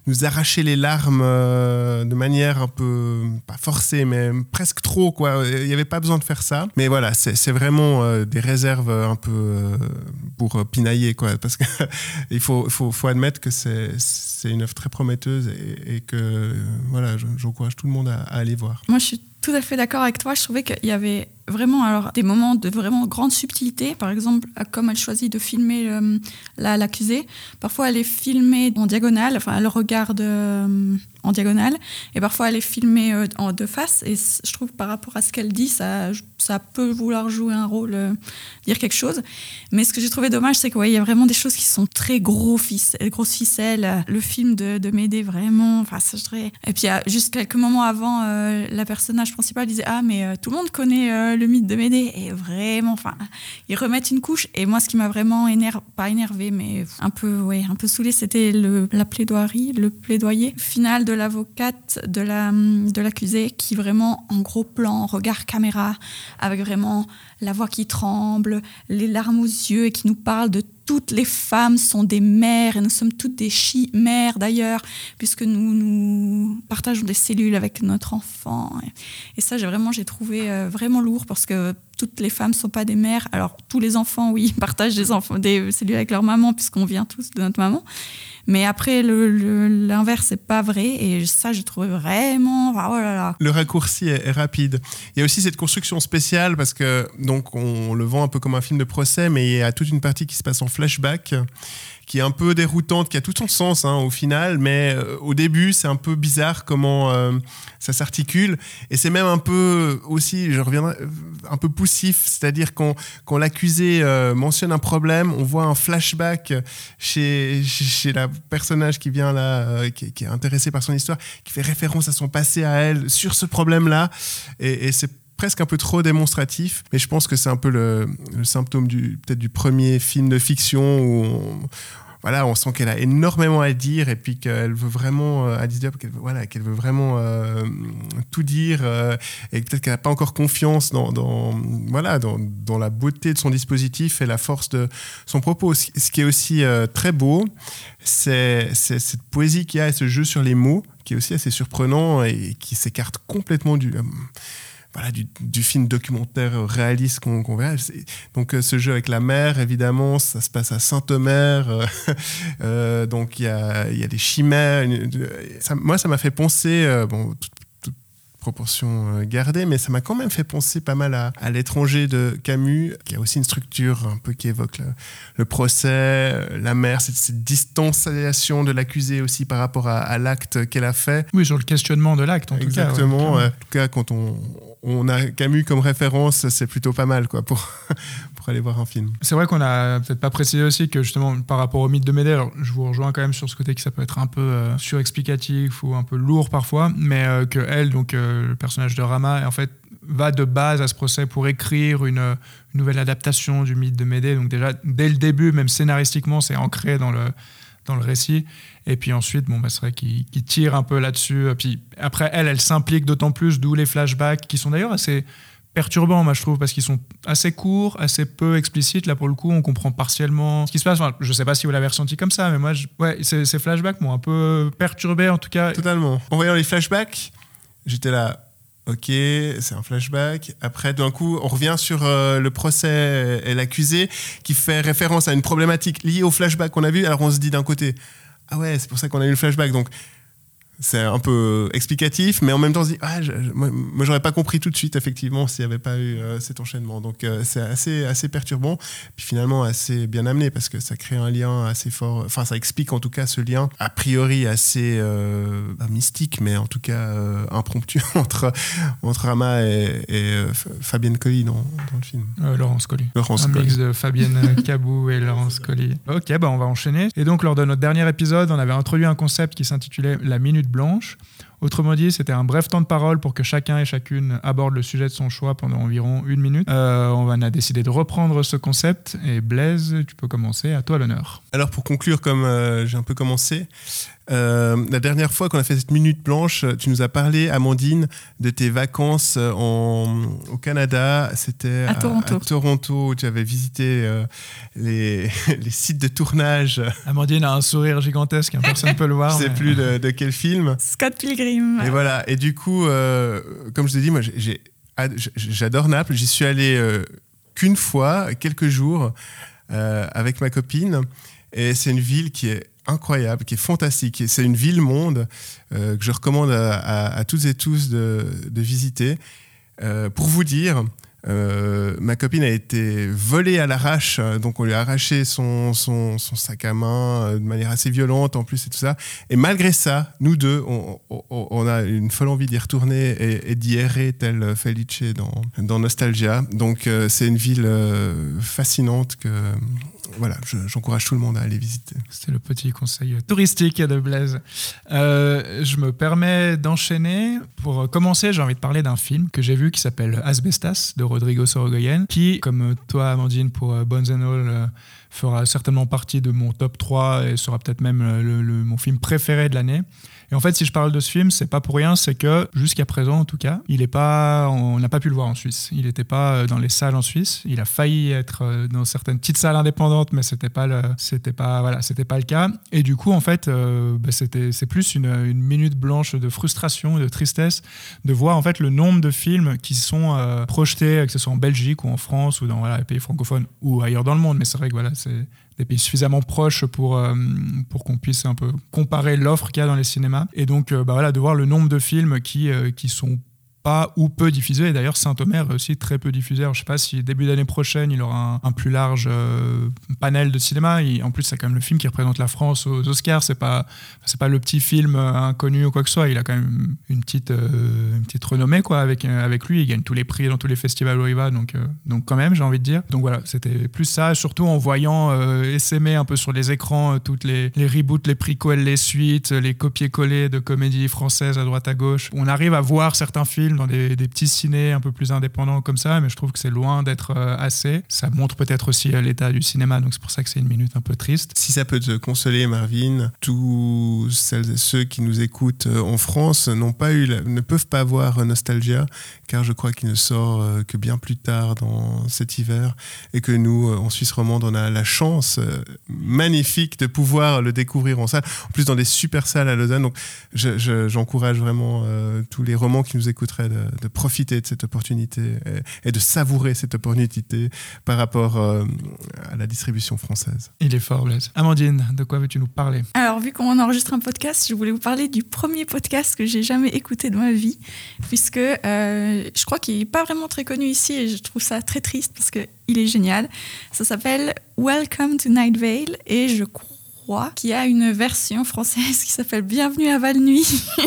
C: nous arracher les larmes euh, de manière un peu, pas forcée, mais presque trop, quoi. Il n'y avait pas besoin de faire ça. Mais voilà, c'est vraiment des réserves un peu pour pinailler, quoi. Parce qu'il faut, faut, faut admettre que c'est une œuvre très prometteuse et, que voilà, j'encourage tout le monde à, aller voir.
B: Moi, je suis tout à fait d'accord avec toi. Je trouvais qu'il y avait vraiment alors des moments de vraiment grande subtilité. Par exemple, comme elle choisit de filmer euh, l'accusé, parfois elle est filmée en diagonale, enfin elle regarde euh, en diagonale, et parfois elle est filmée euh, en de face. Et je trouve par rapport à ce qu'elle dit, ça, ça peut vouloir jouer un rôle, dire quelque chose. Mais ce que j'ai trouvé dommage, c'est qu'il y a vraiment des choses qui sont très gros ficelles, grosses ficelles. Le film de, de Médée, vraiment. Enfin, ça, Et puis, juste quelques moments avant, la personnage principale disait Ah, mais tout le monde connaît le mythe de Médée. Et vraiment, enfin, ils remettent une couche. Et moi, ce qui m'a vraiment énervé, pas énervé, mais un peu, ouais, un peu saoulé, c'était la plaidoirie, le plaidoyer final de l'avocate de la de l'accusé, qui vraiment en gros plan, regard caméra, avec vraiment la voix qui tremble, les larmes aux yeux, et qui nous parle de toutes les femmes sont des mères et nous sommes toutes des chi-mères d'ailleurs, puisque nous, nous partageons des cellules avec notre enfant. Et, ça, j'ai vraiment, j'ai trouvé euh, vraiment lourd parce que toutes les femmes ne sont pas des mères. Alors, tous les enfants, oui, partagent des, cellules avec leur maman, puisqu'on vient tous de notre maman. Mais après, l'inverse, c'est pas vrai. Et ça, j'ai trouvé vraiment. Oh là.
C: Le raccourci est, rapide. Il y a aussi cette construction spéciale parce que, donc, on le vend un peu comme un film de procès, mais il y a toute une partie qui se passe en flashback qui est un peu déroutante, qui a tout son sens hein, au final, mais euh, au début, c'est un peu bizarre comment euh, ça s'articule. Et c'est même un peu aussi, je reviendrai, un peu poussif, c'est-à-dire quand, quand l'accusé euh, mentionne un problème, on voit un flashback chez, chez la personnage qui vient là, qui, qui, est intéressé par son histoire, qui fait référence à son passé à elle sur ce problème-là. Et, et c'est presque un peu trop démonstratif, mais je pense que c'est un peu le, symptôme du peut-être du premier film de fiction où on, voilà, on sent qu'elle a énormément à dire et puis qu'elle veut vraiment, à euh, qu'elle voilà, qu'elle veut vraiment euh, tout dire euh, et peut-être qu'elle n'a pas encore confiance dans, dans voilà, dans, dans, la beauté de son dispositif et la force de son propos. Ce qui est aussi très beau, c'est cette poésie qu'il y a et ce jeu sur les mots qui est aussi assez surprenant et qui s'écarte complètement du voilà, du, du, film documentaire réaliste qu'on verra. Donc euh, ce jeu avec la mer, évidemment, ça se passe à Saint-Omer. Euh, euh, donc il y a, y a, des chimères. Ça, moi, ça m'a fait penser, bon, proportion euh, gardée, mais ça m'a quand même fait penser pas mal à, l'étranger de Camus, qui a aussi une structure un peu qui évoque le, procès, euh, la mère, cette, distanciation de l'accusé aussi par rapport à, l'acte qu'elle a fait.
A: Oui, sur le questionnement de l'acte, en tout
C: cas. Exactement. en tout cas, quand on, on a Camus comme référence, c'est plutôt pas mal quoi, pour, pour aller voir un film.
A: C'est vrai qu'on a peut-être pas précisé aussi que justement par rapport au mythe de Médée, alors je vous rejoins quand même sur ce côté que ça peut être un peu euh, surexplicatif ou un peu lourd parfois, mais que elle, donc le personnage de Rama, en fait, va de base à ce procès pour écrire une, nouvelle adaptation du mythe de Médée. Donc déjà, dès le début, même scénaristiquement, c'est ancré dans le, dans le récit. Et puis ensuite, bon, bah, c'est vrai qu'il tire un peu là-dessus. Puis après, elle, elle s'implique d'autant plus, d'où les flashbacks, qui sont d'ailleurs assez perturbants, moi, je trouve, parce qu'ils sont assez courts, assez peu explicites. Là, pour le coup, on comprend partiellement ce qui se passe. Enfin, je sais pas si vous l'avez ressenti comme ça, mais moi, ouais, ces, flashbacks m'ont un peu perturbé, en tout cas.
C: Totalement. En voyant les flashbacks, J'étais là, ok, c'est un flashback. Après, d'un coup, on revient sur euh, le procès et l'accusé qui fait référence à une problématique liée au flashback qu'on a vu. Alors on se dit d'un côté, ah ouais, c'est pour ça qu'on a eu le flashback. Donc c'est un peu explicatif, mais en même temps, on se dit, ah, moi, j'aurais pas compris tout de suite, effectivement, s'il n'y avait pas eu euh, cet enchaînement. Donc, euh, c'est assez, assez perturbant, puis finalement assez bien amené, parce que ça crée un lien assez fort, enfin, ça explique en tout cas ce lien, a priori assez euh, bah, mystique, mais en tout cas impromptu, entre, entre Rama et, Fabienne Colli dans, dans, le film.
A: Laurence Colli.
C: Laurence
A: un mix de Fabienne Cabou et Laurence Colli. Ok, bah, on va enchaîner. Et donc, lors de notre dernier épisode, on avait introduit un concept qui s'intitulait La Minute blanche. Autrement dit, c'était un bref temps de parole pour que chacun et chacune aborde le sujet de son choix pendant environ une minute. Euh, on a décidé de reprendre ce concept et Blaise, tu peux commencer, à toi l'honneur.
C: Alors pour conclure, comme euh, j'ai un peu commencé, euh, la dernière fois qu'on a fait cette minute blanche, tu nous as parlé, Amandine, de tes vacances euh, en, au Canada. C'était
B: à, Toronto.
C: À Toronto, où tu avais visité euh, les, les, sites de tournage.
A: Amandine a un sourire gigantesque, hein, personne ne peut le voir.
C: Je ne sais plus de, quel film.
B: Scott Pilgrim.
C: Et voilà. Et du coup, comme je te dis, moi, j'adore Naples. J'y suis allé qu'une fois, quelques jours, avec ma copine. Et c'est une ville qui est incroyable, qui est fantastique. C'est une ville-monde euh, que je recommande à, toutes et tous de, visiter. Euh, pour vous dire, euh, ma copine a été volée à l'arrache, donc on lui a arraché son, son, sac à main de manière assez violente en plus et tout ça. Et malgré ça, nous deux, on, a une folle envie d'y retourner et, d'y errer tel Felice dans, dans Nostalgia. Donc c'est une ville fascinante que voilà, j'encourage tout le monde à aller visiter.
A: C'était le petit conseil touristique de Blaise. Euh, je me permets d'enchaîner. Pour commencer, j'ai envie de parler d'un film que j'ai vu qui s'appelle Asbestas de Rodrigo Sorogoyen, qui, comme toi, Amandine, pour euh, Bones and All, euh, fera certainement partie de mon top 3 et sera peut-être même mon film préféré de l'année. Et en fait, si je parle de ce film, c'est pas pour rien, c'est que jusqu'à présent, en tout cas, il est pas, on n'a pas pu le voir en Suisse. Il n'était pas dans les salles en Suisse. Il a failli être dans certaines petites salles indépendantes mais c'était pas le, c'était pas, voilà, c'était pas le cas. Et du coup, en fait, euh, bah, c'était, c'est plus une, minute blanche de frustration, de tristesse, de voir en fait le nombre de films qui sont euh, projetés, que ce soit en Belgique ou en France ou dans les pays francophones ou ailleurs dans le monde. Mais c'est vrai que voilà, c'est des pays suffisamment proches pour, euh, pour qu'on puisse un peu comparer l'offre qu'il y a dans les cinémas. Et donc, bah, voilà, de voir le nombre de films qui, qui sont pas ou peu diffusé. Et d'ailleurs, Saint-Omer est aussi très peu diffusé. je sais pas si début d'année prochaine, il aura un, plus large euh, panel de cinéma. en plus, c'est quand même le film qui représente la France aux Oscars. C'est pas, pas le petit film euh, inconnu ou quoi que ce soit. Il a quand même une petite, euh, une petite renommée quoi avec avec lui. Il gagne tous les prix dans tous les festivals où il va. Donc, donc quand même, j'ai envie de dire. Donc voilà, c'était plus ça. Surtout en voyant essaimer un peu sur les écrans toutes les, les reboots, les prequels, les suites, les copier-coller de comédies françaises à droite à gauche. On arrive à voir certains films dans des, petits ciné un peu plus indépendants comme ça, mais je trouve que c'est loin d'être euh, assez. Ça montre peut-être aussi euh, l'état du cinéma, donc c'est pour ça que c'est une minute un peu triste.
C: Si ça peut te consoler, Marvin, tous ceux qui nous écoutent euh, en France n'ont pas eu, ne peuvent pas avoir Nostalgia, car je crois qu'il ne sort que bien plus tard dans cet hiver, et que nous, en Suisse romande, on a la chance magnifique de pouvoir le découvrir en salle, en plus dans des super salles à Lausanne. Donc j'encourage vraiment tous les romans qui nous écouteraient de, profiter de cette opportunité et, de savourer cette opportunité par rapport euh, à la distribution française.
A: Il est fort, Blaise. Amandine, de quoi veux-tu nous parler?
B: Alors, vu qu'on enregistre un podcast, je voulais vous parler du premier podcast que j'ai jamais écouté de ma vie, puisque euh, je crois qu'il n'est pas vraiment très connu ici et je trouve ça très triste parce qu'il est génial. Ça s'appelle Welcome to Night Vale et je crois qui a une version française qui s'appelle Bienvenue à Val-Nuit.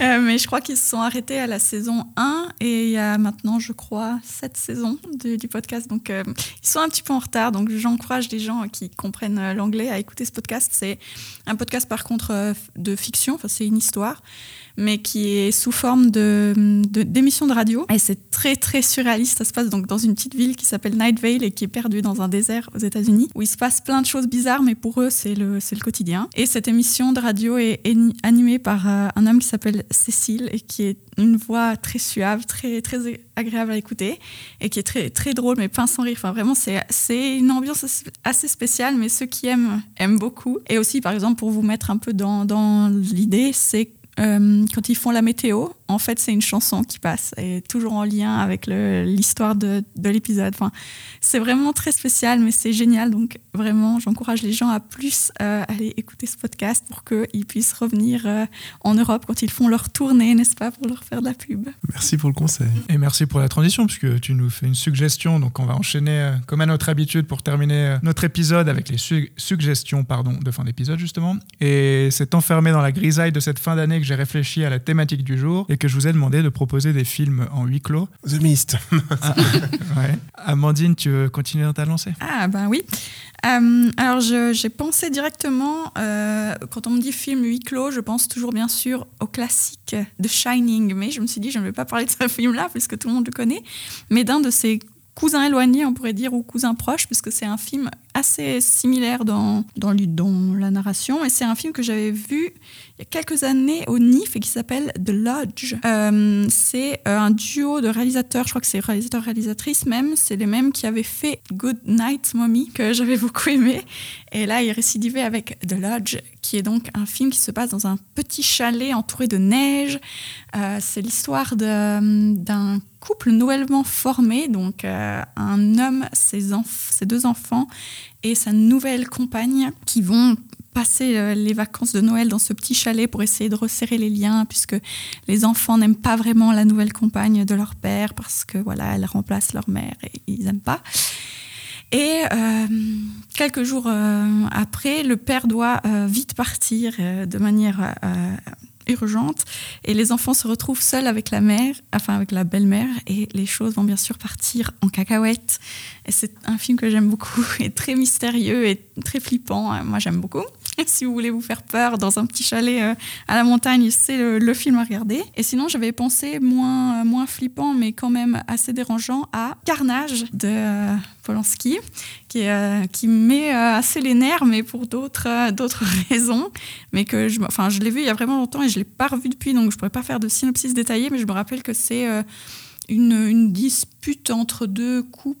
B: Euh, mais je crois qu'ils se sont arrêtés à la saison 1 et il y a maintenant, je crois, 7 saisons du podcast. Donc euh, ils sont un petit peu en retard. Donc j'encourage les gens qui comprennent euh, l'anglais à écouter ce podcast. C'est un podcast par contre de fiction, enfin c'est une histoire mais qui est sous forme d'émission de, radio. Et c'est très, très surréaliste. Ça se passe donc dans une petite ville qui s'appelle Night Vale et qui est perdue dans un désert aux États-Unis, où il se passe plein de choses bizarres, mais pour eux, c'est le, le quotidien. Et cette émission de radio est, animée par euh, un homme qui s'appelle Cécile et qui est une voix très suave, très, très agréable à écouter et qui est très, très drôle, mais pas sans rire. Enfin, vraiment, c'est une ambiance assez spéciale, mais ceux qui aiment, aiment beaucoup. Et aussi, par exemple, pour vous mettre un peu dans, dans l'idée, c'est euh, quand ils font la météo, en fait, c'est une chanson qui passe et toujours en lien avec l'histoire de, de l'épisode. Enfin, c'est vraiment très spécial, mais c'est génial. Donc, vraiment, j'encourage les gens à plus euh, aller écouter ce podcast pour qu'ils puissent revenir euh, en Europe quand ils font leur tournée, n'est-ce pas, pour leur faire de la pub.
C: Merci pour le conseil.
A: Et merci pour la transition, puisque tu nous fais une suggestion. Donc, on va enchaîner, comme à notre habitude, pour terminer notre épisode avec les suggestions pardon, de fin d'épisode, justement. Et c'est enfermé dans la grisaille de cette fin d'année que j'ai réfléchi à la thématique du jour et que je vous ai demandé de proposer des films en huis clos.
C: The Mist.
A: Ah, Amandine, tu veux continuer dans ta lancée?
B: Ah ben oui. Euh, alors j'ai pensé directement, euh, quand on me dit film huis clos, je pense toujours bien sûr au classique The Shining, mais je me suis dit je ne vais pas parler de ce film-là puisque tout le monde le connaît, mais d'un de ses cousin éloigné, on pourrait dire, ou cousin proche, puisque c'est un film assez similaire dans, dans, la narration. Et c'est un film que j'avais vu il y a quelques années au NIF et qui s'appelle The Lodge. Euh, c'est euh, un duo de réalisateurs, je crois que c'est réalisateur-réalisatrice même, c'est les mêmes qui avaient fait Good Night Mommy, que j'avais beaucoup aimé. Et là, ils récidivaient avec The Lodge, qui est donc un film qui se passe dans un petit chalet entouré de neige. Euh, c'est l'histoire d'un couple nouvellement formé, donc un homme, ses, ses deux enfants et sa nouvelle compagne qui vont passer euh, les vacances de Noël dans ce petit chalet pour essayer de resserrer les liens puisque les enfants n'aiment pas vraiment la nouvelle compagne de leur père parce que voilà elle remplace leur mère et ils n'aiment pas. Et euh, quelques jours euh, après, le père doit vite partir de manière urgente et les enfants se retrouvent seuls avec la mère, enfin avec la belle-mère et les choses vont bien sûr partir en cacahuète. C'est un film que j'aime beaucoup et très mystérieux et très flippant. Moi j'aime beaucoup. Si vous voulez vous faire peur dans un petit chalet euh, à la montagne, c'est le, film à regarder. Et sinon j'avais pensé moins, moins flippant mais quand même assez dérangeant à Carnage de euh, Polanski qui, euh, qui met assez les nerfs mais pour d'autres d'autres raisons. Mais que je, je l'ai vu il y a vraiment longtemps et je l'ai pas revu depuis, donc je pourrais pas faire de synopsis détaillé, mais je me rappelle que c'est une, une dispute entre deux couples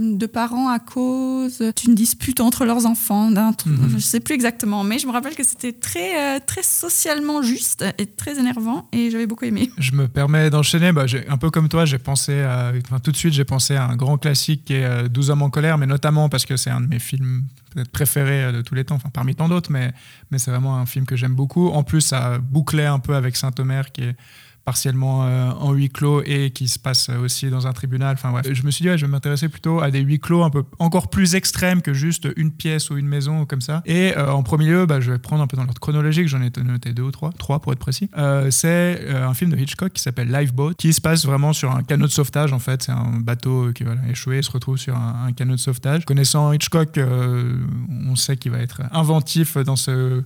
B: de parents à cause d'une dispute entre leurs enfants. d'un truc-
A: Mhm.
B: Je ne sais plus exactement, mais je me rappelle que c'était très, euh, très socialement juste et très énervant et j'avais beaucoup aimé.
A: Je me permets d'enchaîner. Bah, un peu comme toi, j'ai pensé à, enfin, tout de suite, j'ai pensé à un grand classique qui est euh, 12 hommes en colère, mais notamment parce que c'est un de mes films peut-être préférés euh, de tous les temps, enfin parmi tant d'autres, mais, mais c'est vraiment un film que j'aime beaucoup. En plus, ça bouclait un peu avec Saint-Omer qui est partiellement euh, en huis clos et qui se passe aussi dans un tribunal. Enfin, bref. Je me suis dit, je vais m'intéresser plutôt à des huis clos un peu encore plus extrêmes que juste une pièce ou une maison comme ça. Et euh, en premier lieu, bah, je vais prendre un peu dans l'ordre chronologique, j'en ai noté deux ou trois, trois pour être précis. Euh, c'est un film de Hitchcock qui s'appelle Lifeboat, qui se passe vraiment sur un canot de sauvetage en fait. C'est un bateau qui va échouer, se retrouve sur un, un canot de sauvetage. Connaissant Hitchcock, on sait qu'il va être inventif dans ce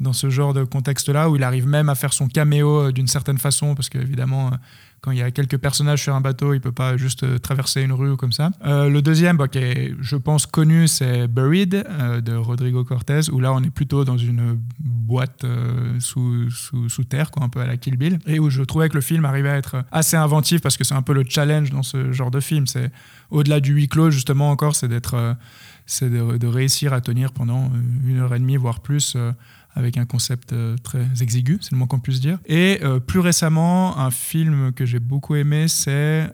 A: dans ce genre de contexte-là, où il arrive même à faire son caméo euh, d'une certaine façon, parce qu'évidemment, euh, quand il y a quelques personnages sur un bateau, il peut pas juste euh, traverser une rue ou comme ça. Euh, le deuxième, bah, qui est, je pense, connu, c'est Buried, euh, de Rodrigo Cortés, où là, on est plutôt dans une boîte sous, sous, sous terre, quoi, un peu à la Kill Bill, et où je trouvais que le film arrivait à être assez inventif, parce que c'est un peu le challenge dans ce genre de film. C'est au-delà du huis clos, justement, encore, c'est d'être... c'est de, réussir à tenir pendant une heure et demie, voire plus, avec un concept très exigu, c'est le moins qu'on puisse dire. Et plus récemment, un film que j'ai beaucoup aimé, c'est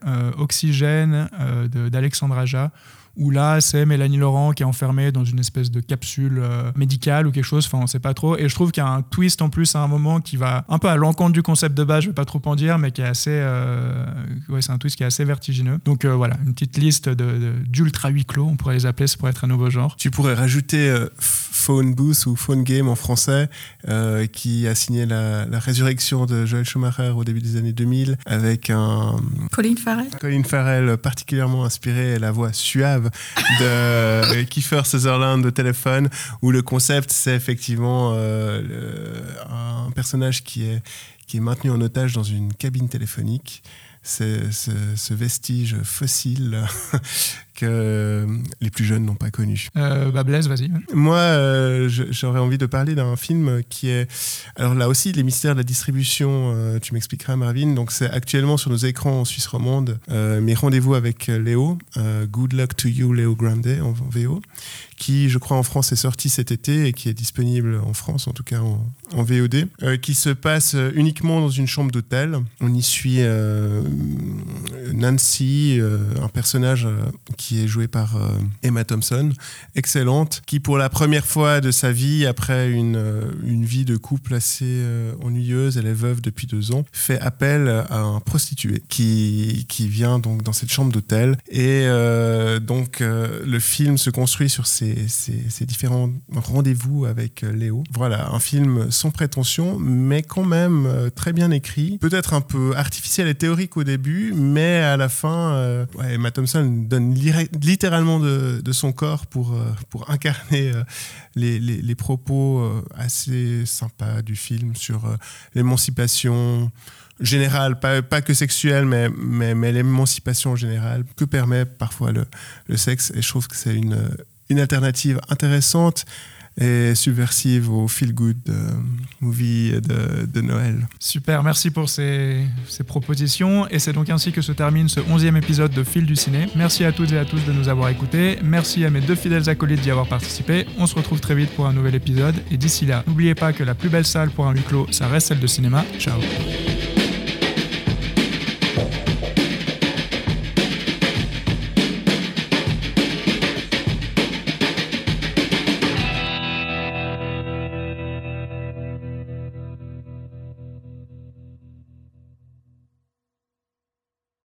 A: euh, Oxygène euh, d'Alexandre Aja, où là, c'est Mélanie Laurent qui est enfermée dans une espèce de capsule euh, médicale ou quelque chose, enfin, on sait pas trop. Et je trouve qu'il y a un twist en plus à un moment qui va un peu à l'encontre du concept de base, je vais pas trop en dire, mais qui est assez. euh, ouais, c'est un twist qui est assez vertigineux. Donc euh, voilà, une petite liste de- de- d'ultra huis clos, on pourrait les appeler, ça pourrait être un nouveau genre.
C: Tu pourrais rajouter euh, Phone Booth ou Phone Game en français, euh, qui a signé la, la résurrection de Joel Schumacher au début des années 2000, avec un
B: Colin Farrell.
C: Colin Farrell particulièrement inspiré la voix suave de Kiefer Sutherland de téléphone, où le concept c'est effectivement euh, le- un personnage qui est, qui est maintenu en otage dans une cabine téléphonique. C'est ce, ce vestige fossile que les plus jeunes n'ont pas connu.
A: Euh, bah Blaise, vas-y.
C: Moi, euh, j'aurais envie de parler d'un film qui est. Alors là aussi, les mystères de la distribution, euh, tu m'expliqueras, Marvin. Donc, c'est actuellement sur nos écrans en Suisse romande. Euh, mes rendez-vous avec euh, Léo, euh, Good Luck to You, Léo Grande, en, VO, qui, je crois, en France est sorti cet été et qui est disponible en France, en tout cas en, en VOD, euh, qui se passe euh, uniquement dans une chambre d'hôtel. On y suit euh, Nancy, euh, un personnage euh, qui est joué par euh, Emma Thompson, excellente, qui pour la première fois de sa vie, après une, une vie de couple assez ennuyeuse, elle est veuve depuis deux ans, fait appel à un prostitué qui, qui vient donc dans cette chambre d'hôtel. Et donc le film se construit sur ces, ces, différents rendez-vous avec Léo. Voilà, un film sans prétention, mais quand même très bien écrit. Peut-être un peu artificiel et théorique au début, mais à la fin, euh, Emma Thompson donne littéralement de, son corps pour, euh, pour incarner euh, les, les, les propos euh, assez sympas du film sur l'émancipation générale, pas, pas que sexuelle, mais, mais, mais l'émancipation en général, que permet parfois le, le sexe. Et je trouve que c'est une, une alternative intéressante et subversive au feel-good euh, movie de, Noël.
A: Super, merci pour ces, ces propositions. Et c'est donc ainsi que se termine ce 11e épisode de Fil du Ciné. Merci à toutes et à tous de nous avoir écoutés. Merci à mes deux fidèles acolytes d'y avoir participé. On se retrouve très vite pour un nouvel épisode. Et d'ici là, n'oubliez pas que la plus belle salle pour un huis clos, ça reste celle de cinéma. Ciao.